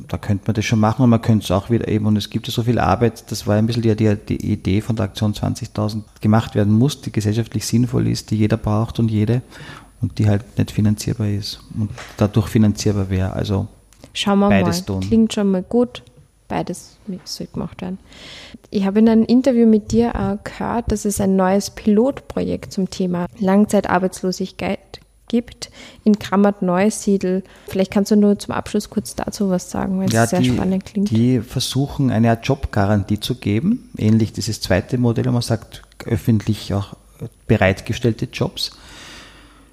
Da könnte man das schon machen und man könnte es auch wieder eben, und es gibt ja so viel Arbeit, das war ein bisschen die, die, die Idee von der Aktion 20.000 gemacht werden muss, die gesellschaftlich sinnvoll ist, die jeder braucht und jede und die halt nicht finanzierbar ist und dadurch finanzierbar wäre. Also Schauen wir beides mal. Tun. Klingt schon mal gut beides soll gemacht werden. Ich habe in einem Interview mit dir auch gehört, dass es ein neues Pilotprojekt zum Thema Langzeitarbeitslosigkeit gibt in Krammert-Neusiedl. Vielleicht kannst du nur zum Abschluss kurz dazu was sagen, weil es Ja, sehr die, spannend klingt. die versuchen eine Art Jobgarantie zu geben, ähnlich dieses zweite Modell, wo man sagt, öffentlich auch bereitgestellte Jobs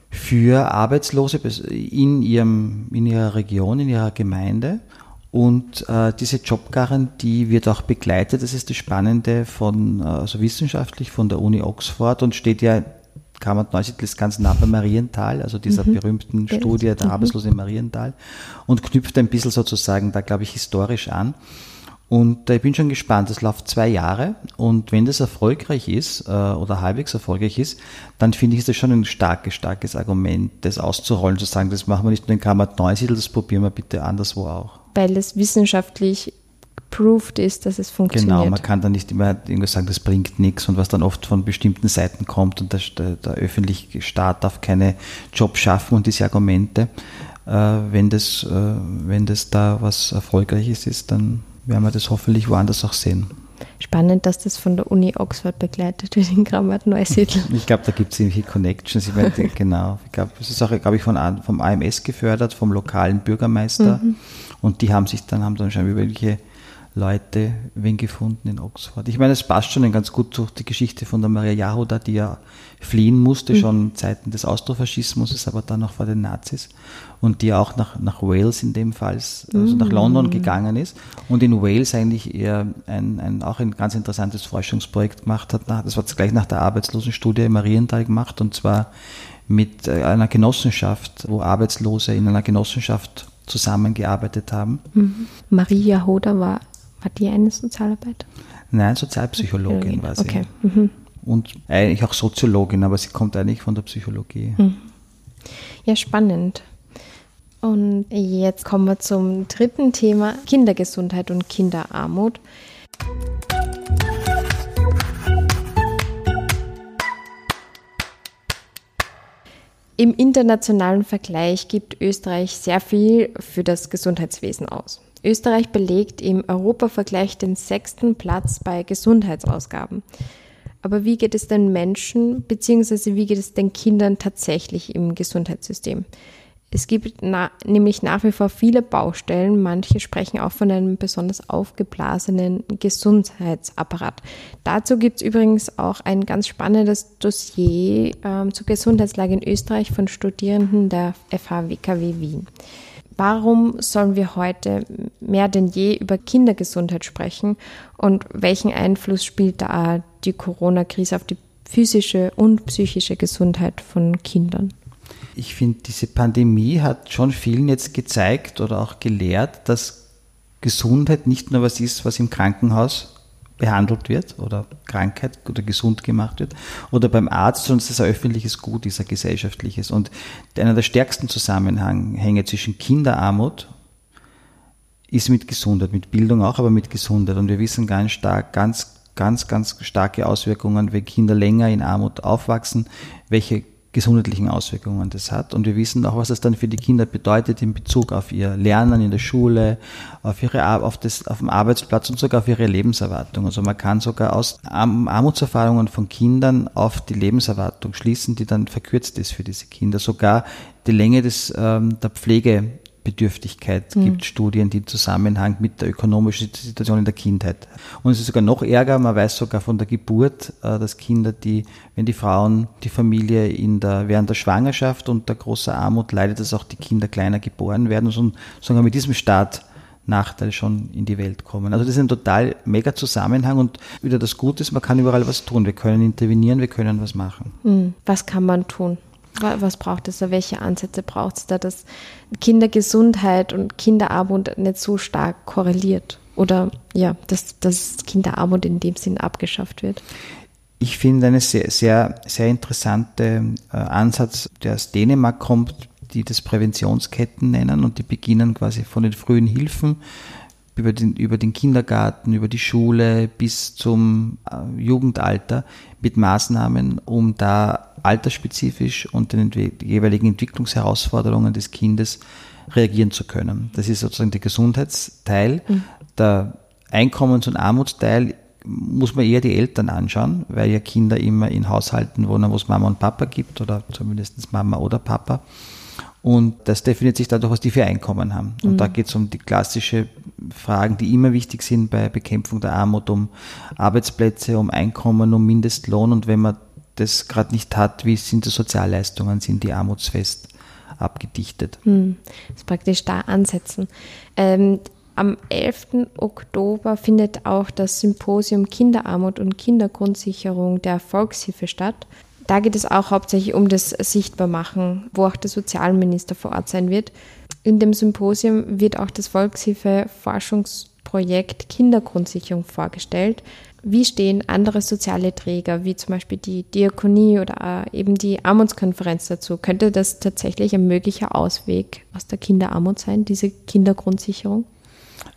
für Arbeitslose in, ihrem, in ihrer Region, in ihrer Gemeinde. Und äh, diese Jobgarantie wird auch begleitet, das ist das Spannende, von, äh, also wissenschaftlich von der Uni Oxford und steht ja, Kammert Neusiedl ist ganz nah bei Marienthal, also dieser berühmten Bild. Studie der Arbeitslosen in Marienthal und knüpft ein bisschen sozusagen da, glaube ich, historisch an. Und äh, ich bin schon gespannt, das läuft zwei Jahre und wenn das erfolgreich ist äh, oder halbwegs erfolgreich ist, dann finde ich, ist das schon ein starkes, starkes Argument, das auszurollen, zu sagen, das machen wir nicht nur in Kammert Neusiedl, das probieren wir bitte anderswo auch. weil es wissenschaftlich proved ist, dass es funktioniert. Genau, man kann dann nicht immer irgendwas sagen, das bringt nichts und was dann oft von bestimmten Seiten kommt und der, der, der öffentliche Staat darf keine Jobs schaffen und diese Argumente, äh, wenn, das, äh, wenn das da was Erfolgreiches ist, dann werden wir das hoffentlich woanders auch sehen. Spannend, dass das von der Uni Oxford begleitet wird in Krammert Neusiedl. Ich glaube, da gibt es irgendwelche Connections. Ich meine, *laughs* genau. Ich glaube, es ist auch, glaube ich, von, vom AMS gefördert, vom lokalen Bürgermeister. Und die haben sich dann, haben dann schon irgendwelche Leute wen gefunden in Oxford. Ich meine, es passt schon ganz gut durch die Geschichte von der Maria Jahoda, die ja fliehen musste, schon Zeiten des Austrofaschismus, aber dann noch vor den Nazis. Und die auch nach, nach Wales in dem Fall, also nach London gegangen ist. Und in Wales eigentlich eher ein, ein, auch ein ganz interessantes Forschungsprojekt gemacht hat. Das war gleich nach der Arbeitslosenstudie in Marienthal gemacht und zwar mit äh, einer Genossenschaft, wo Arbeitslose in einer Genossenschaft zusammengearbeitet haben. Maria Hoder war, war die eine Sozialarbeiterin? Nein, Sozialpsychologin war sie. Okay. Mhm. Und eigentlich auch Soziologin, aber sie kommt eigentlich von der Psychologie. Ja, spannend. Und jetzt kommen wir zum dritten Thema, Kindergesundheit und Kinderarmut. Im internationalen Vergleich gibt Österreich sehr viel für das Gesundheitswesen aus. Österreich belegt im Europavergleich den sechsten Platz bei Gesundheitsausgaben. Aber wie geht es den Menschen bzw. wie geht es den Kindern tatsächlich im Gesundheitssystem? Es gibt na, nämlich nach wie vor viele Baustellen. Manche sprechen auch von einem besonders aufgeblasenen Gesundheitsapparat. Dazu gibt es übrigens auch ein ganz spannendes Dossier ähm, zur Gesundheitslage in Österreich von Studierenden der FH WKW Wien. Warum sollen wir heute mehr denn je über Kindergesundheit sprechen und welchen Einfluss spielt da die Corona-Krise auf die physische und psychische Gesundheit von Kindern? Ich finde, diese Pandemie hat schon vielen jetzt gezeigt oder auch gelehrt, dass Gesundheit nicht nur was ist, was im Krankenhaus behandelt wird oder Krankheit oder gesund gemacht wird oder beim Arzt, sondern es ist ein öffentliches Gut, ist ein gesellschaftliches. Und einer der stärksten Zusammenhänge zwischen Kinderarmut ist mit Gesundheit, mit Bildung auch, aber mit Gesundheit. Und wir wissen ganz stark, ganz, ganz, ganz starke Auswirkungen, wenn Kinder länger in Armut aufwachsen, welche gesundheitlichen Auswirkungen das hat. Und wir wissen auch, was das dann für die Kinder bedeutet in Bezug auf ihr Lernen in der Schule, auf ihre auf das, auf dem Arbeitsplatz und sogar auf ihre Lebenserwartung. Also man kann sogar aus Arm- Armutserfahrungen von Kindern auf die Lebenserwartung schließen, die dann verkürzt ist für diese Kinder. Sogar die Länge des, ähm, der Pflegebedürftigkeit gibt Studien, die im Zusammenhang mit der ökonomischen Situation in der Kindheit. Und es ist sogar noch ärger, man weiß sogar von der Geburt, äh, dass Kinder, die, wenn die Frauen, die Familie in der, während der Schwangerschaft unter großer Armut leidet, dass auch die Kinder kleiner geboren werden und so- sogar mit diesem Start Nachteil schon in die Welt kommen. Also das ist ein total mega Zusammenhang und wieder das Gute ist, man kann überall was tun. Wir können intervenieren, wir können was machen. Hm, Was kann man tun? Wa- Was braucht es da? Welche Ansätze braucht es da, dass Kindergesundheit und Kinderarmut nicht so stark korreliert? Oder ja, dass, dass Kinderarmut in dem Sinn abgeschafft wird? Ich finde einen sehr, sehr, sehr interessanten äh, Ansatz, der aus Dänemark kommt, die das Präventionsketten nennen und die beginnen quasi von den frühen Hilfen über den, über den Kindergarten, über die Schule bis zum äh, Jugendalter mit Maßnahmen, um da altersspezifisch und den jeweiligen Entwicklungsherausforderungen des Kindes reagieren zu können. Das ist sozusagen der Gesundheitsteil. Der Einkommens- und Armutsteil muss man eher die Eltern anschauen, weil ja Kinder immer in Haushalten wohnen, wo es Mama und Papa gibt oder zumindest Mama oder Papa. Und das definiert sich dadurch, was die für Einkommen haben. Und mhm. da geht es um die klassische Fragen, die immer wichtig sind bei Bekämpfung der Armut, um Arbeitsplätze, um Einkommen, um Mindestlohn. Und wenn man das gerade nicht hat, wie sind die Sozialleistungen, sind die armutsfest abgedichtet. Mhm. Das ist praktisch da ansetzen. Ähm, am 11. Oktober findet auch das Symposium Kinderarmut und Kindergrundsicherung der Volkshilfe statt. Da geht es auch hauptsächlich um das Sichtbarmachen, wo auch der Sozialminister vor Ort sein wird. In dem Symposium wird auch das Volkshilfe-Forschungsprojekt Kindergrundsicherung vorgestellt. Wie stehen andere soziale Träger, wie zum Beispiel die Diakonie oder eben die Armutskonferenz dazu? Könnte das tatsächlich ein möglicher Ausweg aus der Kinderarmut sein, diese Kindergrundsicherung?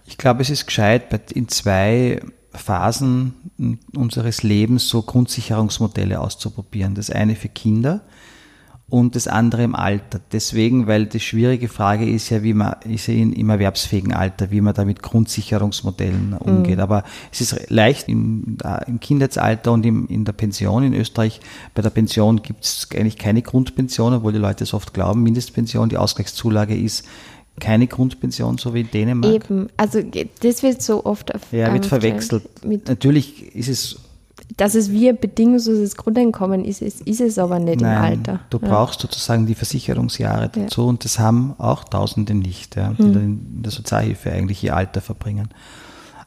Ich glaube, es ist gescheit, in zwei Phasen unseres Lebens so Grundsicherungsmodelle auszuprobieren. Das eine für Kinder und das andere im Alter. Deswegen, weil die schwierige Frage ist ja, wie man ist ja in, im erwerbsfähigen Alter, wie man da mit Grundsicherungsmodellen umgeht. Mhm. Aber es ist leicht im, im Kindheitsalter und im, in der Pension in Österreich. Bei der Pension gibt es eigentlich keine Grundpension, obwohl die Leute es oft glauben. Mindestpension, die Ausgleichszulage ist keine Grundpension, so wie in Dänemark. Eben, also das wird so oft auf, Ja, wird verwechselt. Mit Natürlich ist es. Dass es wie ein bedingungsloses Grundeinkommen ist, ist, ist es aber nicht Nein, im Alter. Du ja. brauchst sozusagen die Versicherungsjahre dazu ja. und das haben auch Tausende nicht, ja, die hm. in der Sozialhilfe eigentlich ihr Alter verbringen.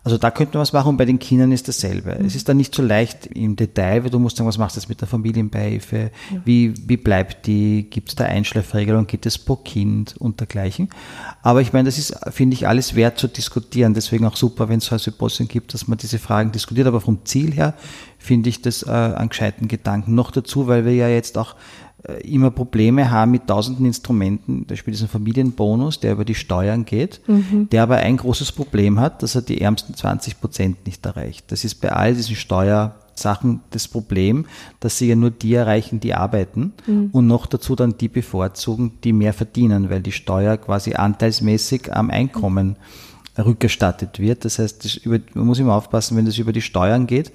Also da könnte man was machen und bei den Kindern ist dasselbe. Mhm. Es ist dann nicht so leicht im Detail, weil du musst sagen, was machst du jetzt mit der Familienbeihilfe? Mhm. Wie, wie bleibt die? Gibt es da Einschleifregelungen? Geht es pro Kind und dergleichen? Aber ich meine, das ist, finde ich, alles wert zu diskutieren. Deswegen auch super, wenn es so ein Symposium gibt, dass man diese Fragen diskutiert. Aber vom Ziel her finde ich das äh, einen gescheiten Gedanken. Noch dazu, weil wir ja jetzt auch immer Probleme haben mit tausenden Instrumenten, zum Beispiel diesen Familienbonus, der über die Steuern geht, mhm. der aber ein großes Problem hat, dass er die ärmsten 20 Prozent nicht erreicht. Das ist bei all diesen Steuersachen das Problem, dass sie ja nur die erreichen, die arbeiten mhm. und noch dazu dann die bevorzugen, die mehr verdienen, weil die Steuer quasi anteilsmäßig am Einkommen rückerstattet wird. Das heißt, das über, man muss immer aufpassen, wenn das über die Steuern geht,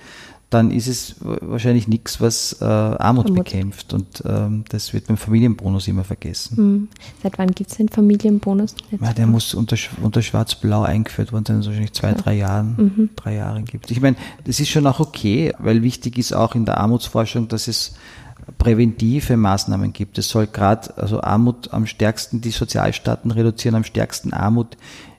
dann ist es wahrscheinlich nichts, was äh, Armut, Armut, bekämpft. Und ähm, das wird beim Familienbonus immer vergessen. Mhm. Seit wann gibt es den Familienbonus? Ja, der muss unter, unter Schwarz-Blau eingeführt worden sein, wahrscheinlich zwei, ja. drei Jahren, mhm. drei Jahre gibt. Ich meine, das ist schon auch okay, weil wichtig ist auch in der Armutsforschung, dass es präventive Maßnahmen gibt. Es soll gerade, also Armut am stärksten, die Sozialstaaten reduzieren am stärksten Armut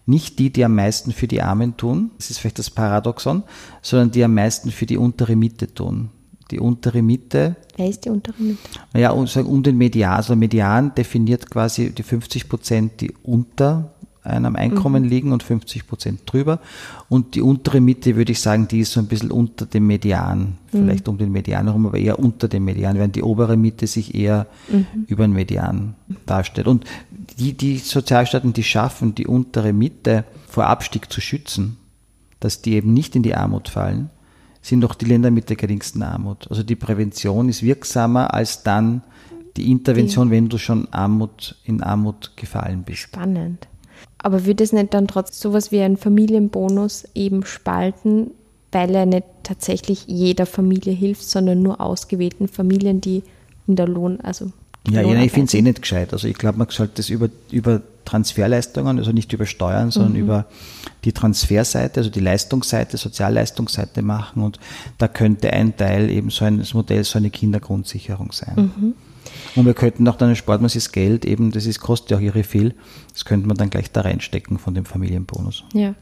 nicht die, die am meisten für die Armen tun, das ist vielleicht das Paradoxon, sondern die am meisten für die untere Mitte tun. Die untere Mitte. Wer ist die untere Mitte? Naja, um, um den Median. Also Median definiert quasi die 50 Prozent, die unter einem Einkommen mhm. liegen und 50 Prozent drüber. Und die untere Mitte, würde ich sagen, die ist so ein bisschen unter dem Median, vielleicht mhm. um den Median herum, aber eher unter dem Median, während die obere Mitte sich eher mhm. über den Median darstellt. Und die, die Sozialstaaten, die schaffen, die untere Mitte vor Abstieg zu schützen, dass die eben nicht in die Armut fallen, sind doch die Länder mit der geringsten Armut. Also die Prävention ist wirksamer als dann die Intervention, die, wenn du schon Armut in Armut gefallen bist. Spannend. Aber würde es nicht dann trotzdem sowas wie ein Familienbonus eben spalten, weil er nicht tatsächlich jeder Familie hilft, sondern nur ausgewählten Familien, die in der Lohn, also ja, ja, ich finde es eh nicht gescheit. Also ich glaube, man sollte das über, über Transferleistungen, also nicht über Steuern, sondern mhm. über die Transferseite, also die Leistungsseite, Sozialleistungsseite machen. Und da könnte ein Teil eben so ein Modell, so eine Kindergrundsicherung sein. Mhm. Und wir könnten auch dann spart man sich das Geld, eben, das ist, kostet ja auch irre viel, das könnte man dann gleich da reinstecken von dem Familienbonus. Ja.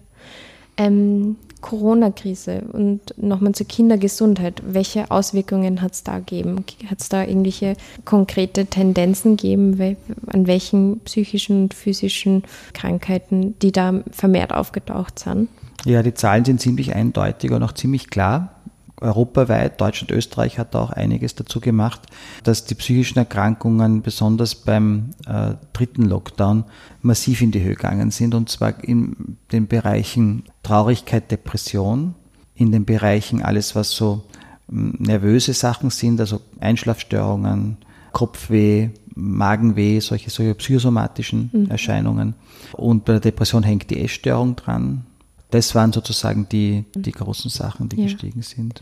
Ähm, Corona-Krise und nochmal zur Kindergesundheit. Welche Auswirkungen hat es da gegeben? Hat es da irgendwelche konkrete Tendenzen gegeben, an welchen psychischen und physischen Krankheiten, die da vermehrt aufgetaucht sind? Ja, die Zahlen sind ziemlich eindeutig und auch ziemlich klar europaweit, Deutschland, Österreich hat da auch einiges dazu gemacht, dass die psychischen Erkrankungen besonders beim äh, dritten Lockdown massiv in die Höhe gegangen sind und zwar in den Bereichen Traurigkeit, Depression, in den Bereichen alles, was so hm, nervöse Sachen sind, also Einschlafstörungen, Kopfweh, Magenweh, solche, solche psychosomatischen mhm. Erscheinungen. Und bei der Depression hängt die Essstörung dran, das waren sozusagen die, die großen Sachen, die Ja. gestiegen sind.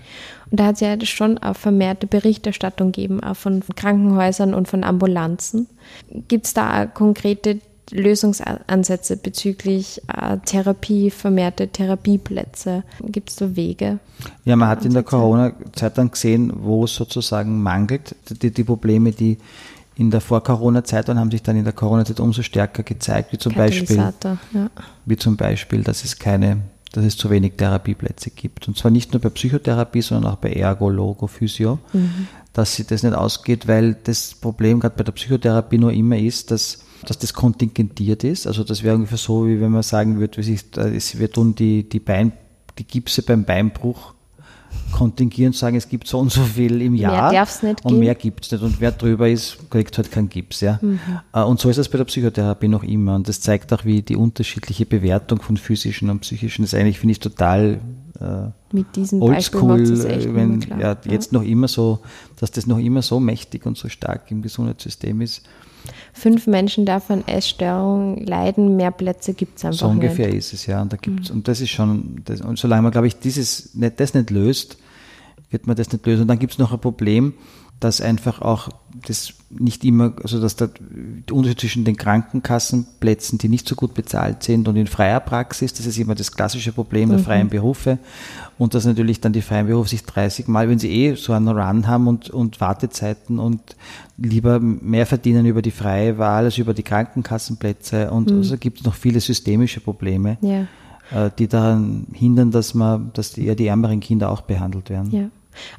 Und da hat es ja schon auch vermehrte Berichterstattung gegeben, auch von Krankenhäusern und von Ambulanzen. Gibt es da konkrete Lösungsansätze bezüglich äh, Therapie, vermehrte Therapieplätze? Gibt es da Wege? Ja, man hat in der Corona-Zeit dann gesehen, wo es sozusagen mangelt. Die, die Probleme, die in der Vor-Corona-Zeit waren, haben sich dann in der Corona-Zeit umso stärker gezeigt, wie zum Beispiel ja. wie zum Beispiel, dass es keine, dass es zu wenig Therapieplätze gibt. Und zwar nicht nur bei Psychotherapie, sondern auch bei Ergo, Logo, Physio, dass sich das nicht ausgeht, weil das Problem gerade bei der Psychotherapie nur immer ist, dass, dass das kontingentiert ist. Also das wäre ungefähr so, wie wenn man sagen würde, äh, es- wir tun die, die Bein, die Gipse beim Beinbruch kontingieren und sagen, es gibt so und so viel im Jahr. darf's nicht und geben. mehr gibt es nicht. Und wer drüber ist, kriegt halt keinen Gips. Ja? Äh, Und so ist das bei der Psychotherapie noch immer. Und das zeigt auch, wie die unterschiedliche Bewertung von physischen und psychischen ist eigentlich, finde ich, total äh, Mit diesem oldschool, äh, wenn mehr ja, klar. jetzt noch immer so, dass das noch immer so mächtig und so stark im Gesundheitssystem ist. Fünf Menschen davon Essstörung leiden, mehr Plätze gibt es einfach So ungefähr nicht. ist es, ja. Und da gibt's, und das ist schon, das, und solange man, glaube ich, dieses, nicht, das nicht löst, wird man das nicht lösen. Und dann gibt es noch ein Problem, dass einfach auch das nicht immer, also dass der, Unterschied zwischen den Krankenkassenplätzen, die nicht so gut bezahlt sind, und in freier Praxis, das ist immer das klassische Problem der freien Berufe. Und dass natürlich dann die freien Berufe sich 30 Mal, wenn sie eh so einen Run haben und, und Wartezeiten und lieber mehr verdienen über die freie Wahl als über die Krankenkassenplätze. Und also gibt es noch viele systemische Probleme, Ja, äh, die daran hindern, dass man, dass die, eher die ärmeren Kinder auch behandelt werden. ja.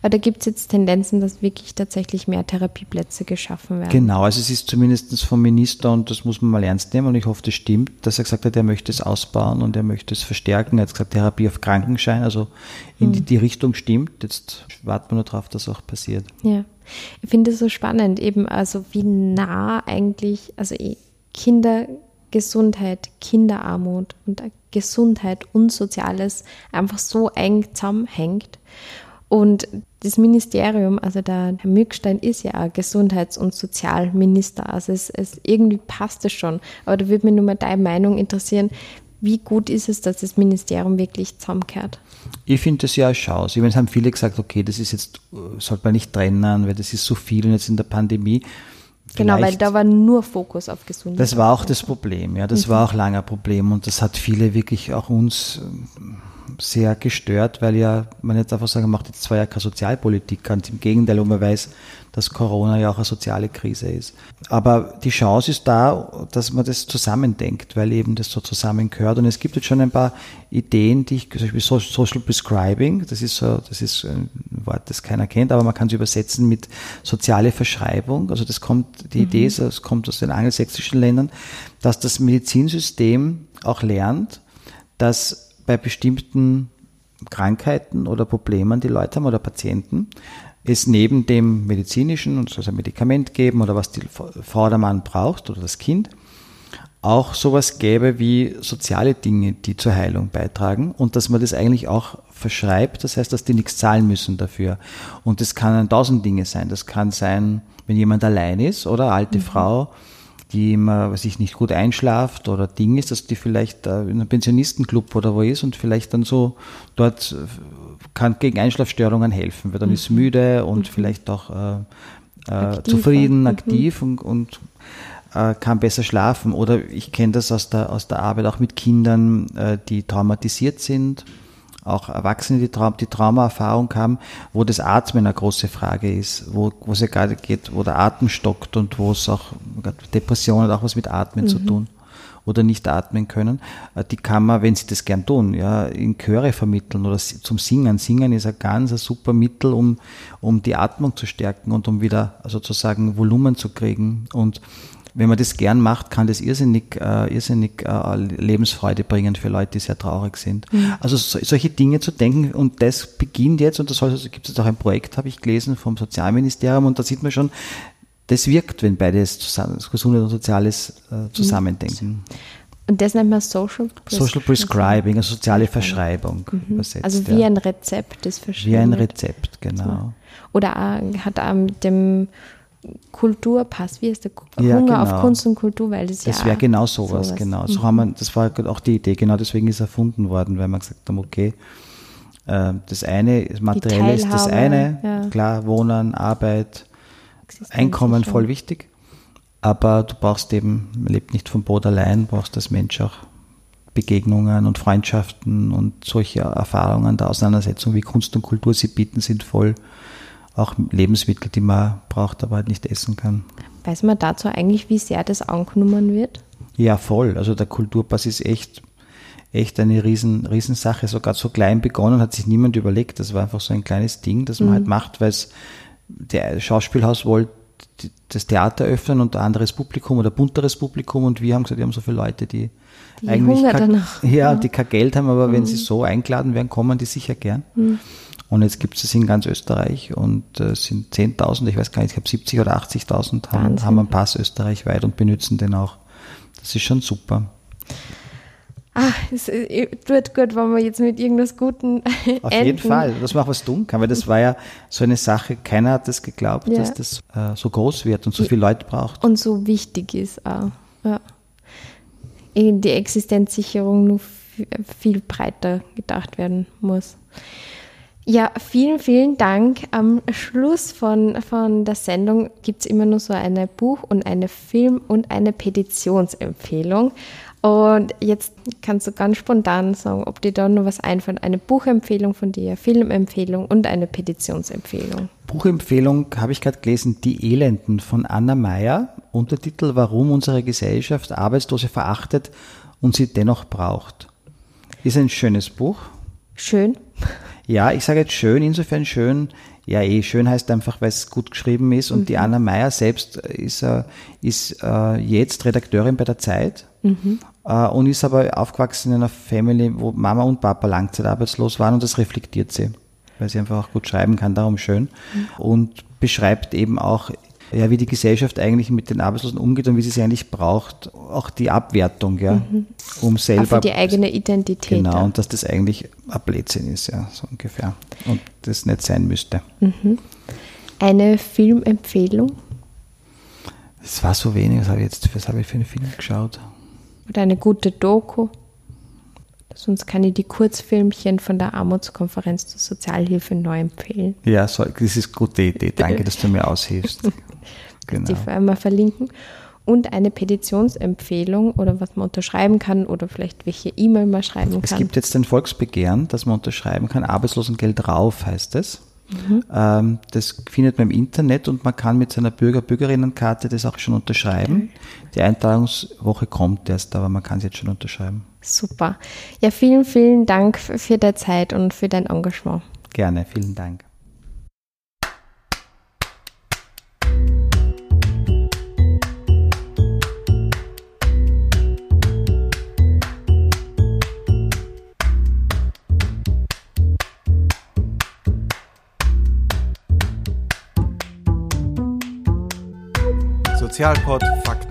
Aber da gibt es jetzt Tendenzen, dass wirklich tatsächlich mehr Therapieplätze geschaffen werden. Genau, also es ist zumindest vom Minister, und das muss man mal ernst nehmen, und ich hoffe, das stimmt, dass er gesagt hat, er möchte es ausbauen und er möchte es verstärken. Er hat gesagt, Therapie auf Krankenschein, also in die, die Richtung stimmt. Jetzt warten wir nur darauf, dass auch passiert. Ja, ich finde es so spannend, eben also wie nah eigentlich, also eh Kindergesundheit, Kinderarmut und Gesundheit und Soziales einfach so eng zusammenhängt. Und das Ministerium, also der Herr Mückstein ist ja auch Gesundheits- und Sozialminister, also es, es irgendwie passt es schon. Aber da würde mich nur mal deine Meinung interessieren, wie gut ist es, dass das Ministerium wirklich zusammenkehrt? Ich finde das ja eine Chance. Ich meine, es haben viele gesagt, okay, das ist jetzt, äh, sollte man nicht trennen, weil das ist so viel und jetzt in der Pandemie. Genau, weil da war nur Fokus auf Gesundheit. Das war auch das Problem, ja. Das war auch lange ein Problem und das hat viele wirklich auch uns ähm, sehr gestört, weil ja man jetzt einfach sagen, macht jetzt zwei Jahre keine Sozialpolitik, ganz im Gegenteil, und man weiß, dass Corona ja auch eine soziale Krise ist. Aber die Chance ist da, dass man das zusammendenkt, weil eben das so zusammengehört. Und es gibt jetzt schon ein paar Ideen, die ich, zum Beispiel So- Social Prescribing, das ist so, das ist ein Wort, das keiner kennt, aber man kann es übersetzen mit soziale Verschreibung. Also das kommt, die Idee ist, es kommt aus den angelsächsischen Ländern, dass das Medizinsystem auch lernt, dass bei bestimmten Krankheiten oder Problemen, die Leute haben oder Patienten, es neben dem medizinischen und so ein Medikament geben oder was die Frau oder Mann braucht oder das Kind, auch sowas gäbe wie soziale Dinge, die zur Heilung beitragen und dass man das eigentlich auch verschreibt, das heißt, dass die nichts zahlen müssen dafür. Und das kann ein tausend Dinge sein. Das kann sein, wenn jemand allein ist oder alte Frau, die immer, was ich nicht gut einschlaft oder Ding ist, dass die vielleicht äh, in einem Pensionistenclub oder wo ist und vielleicht dann so dort äh, kann gegen Einschlafstörungen helfen, weil dann ist müde und vielleicht auch äh, äh, Aktiver. zufrieden, Mhm. aktiv und, und äh, kann besser schlafen. Oder ich kenne das aus der, aus der Arbeit auch mit Kindern, äh, die traumatisiert sind, auch Erwachsene, die, Traum, die Traumaerfahrung haben, wo das Atmen eine große Frage ist, wo wo es ja gerade geht, wo der Atem stockt und wo es auch Depression hat auch was mit Atmen zu tun oder nicht atmen können, äh, die kann man, wenn sie das gern tun, ja, in Chöre vermitteln oder zum Singen. Singen ist ein ganz ein super Mittel, um, um die Atmung zu stärken und um wieder sozusagen Volumen zu kriegen. Und wenn man das gern macht, kann das irrsinnig, äh, irrsinnig äh, Lebensfreude bringen für Leute, die sehr traurig sind. Also so, solche Dinge zu denken und das beginnt jetzt und das also gibt es auch ein Projekt, habe ich gelesen, vom Sozialministerium und da sieht man schon, das wirkt, wenn beides zusammen, Gesundheit und Soziales äh, zusammendenken. Und das nennt man Social Social Prescribing, also soziale Verschreibung übersetzt. Also wie ja. ein Rezept, das wie verschrieben ein wird. Rezept, genau. Oder hat auch mit dem Kulturpass, wie ist der Ja, Hunger genau. auf Kunst und Kultur, weil das, Das ja wäre genau sowas, sowas. genau. So Mhm. haben wir, das war auch die Idee, genau deswegen ist erfunden worden, weil wir gesagt haben, okay, äh, das eine, das Materielle ist das eine, ja. klar, Wohnen, Arbeit. Einkommen voll wichtig, aber du brauchst eben, man lebt nicht vom Brot allein, brauchst als Mensch auch Begegnungen und Freundschaften und solche Erfahrungen der Auseinandersetzung, wie Kunst und Kultur sie bieten, sind voll auch Lebensmittel, die man braucht, aber halt nicht essen kann. Weiß man dazu eigentlich, wie sehr das angenommen wird? Ja, voll. Also der Kulturpass ist echt, echt eine riesen, Riesensache. Sogar so klein begonnen hat sich niemand überlegt. Das war einfach so ein kleines Ding, das man halt macht, weil es der Schauspielhaus wollte das Theater öffnen und ein anderes Publikum oder bunteres Publikum und wir haben gesagt, wir haben so viele Leute, die, Die eigentlich kein, danach *laughs* ja, haben. die kein Geld haben, aber wenn sie so eingeladen werden, kommen die sicher gern. Und jetzt gibt es es in ganz Österreich und äh, es sind 10.000, ich weiß gar nicht, ich habe 70 oder 80.000 haben, haben einen Pass österreichweit und benutzen den auch. Das ist schon super. Ah, es äh, tut gut, wenn wir jetzt mit irgendwas Guten *laughs* Auf enden. jeden Fall, dass man auch was tun kann, weil das war ja so eine Sache, keiner hat das geglaubt, Ja. dass das äh, so groß wird und so viele Leute braucht. Und so wichtig ist auch. Ja. Die Existenzsicherung nur viel breiter gedacht werden muss. Ja, vielen, vielen Dank. Am Schluss von, von der Sendung gibt es immer nur so eine Buch- und eine Film- und eine Petitionsempfehlung. Und jetzt kannst du ganz spontan sagen, ob dir da noch was einfällt. Eine Buchempfehlung von dir, Filmempfehlung und eine Petitionsempfehlung. Buchempfehlung habe ich gerade gelesen, Die Elenden von Anna Meyer, Untertitel Warum unsere Gesellschaft Arbeitslose verachtet und sie dennoch braucht. Ist ein schönes Buch. Schön. Ja, ich sage jetzt schön, insofern schön. Ja, eh, schön heißt einfach, weil es gut geschrieben ist. Und die Anna Meyer selbst ist, äh, ist äh, jetzt Redakteurin bei der Zeit äh, und ist aber aufgewachsen in einer Family, wo Mama und Papa langzeitarbeitslos waren und das reflektiert sie, weil sie einfach auch gut schreiben kann, darum schön. Und beschreibt eben auch, ja, wie die Gesellschaft eigentlich mit den Arbeitslosen umgeht und wie sie sie eigentlich braucht. Auch die Abwertung, ja, um Auch selber für die eigene Identität. Genau, ja. und dass das eigentlich ein Blödsinn ist, ja, so ungefähr. Und das nicht sein müsste. Eine Filmempfehlung Es war so wenig, was habe ich jetzt was habe ich für einen Film geschaut? oder eine gute Doku. Sonst kann ich die Kurzfilmchen von der Armutskonferenz zur Sozialhilfe neu empfehlen. Ja, so, das ist eine gute Idee. Danke, dass du mir aushilfst. *laughs* Genau. Die einmal verlinken. Und eine Petitionsempfehlung oder was man unterschreiben kann oder vielleicht welche E-Mail man schreiben Es kann. gibt jetzt ein Volksbegehren, das man unterschreiben kann. Arbeitslosengeld rauf heißt es. Ähm, das findet man im Internet und man kann mit seiner Bürger-Bürgerinnenkarte das auch schon unterschreiben. Die Eintragungswoche kommt erst, aber man kann es jetzt schon unterschreiben. Super. Ja, vielen, vielen Dank für deine Zeit und für dein Engagement. Gerne, vielen Dank. Sozialpod Fakt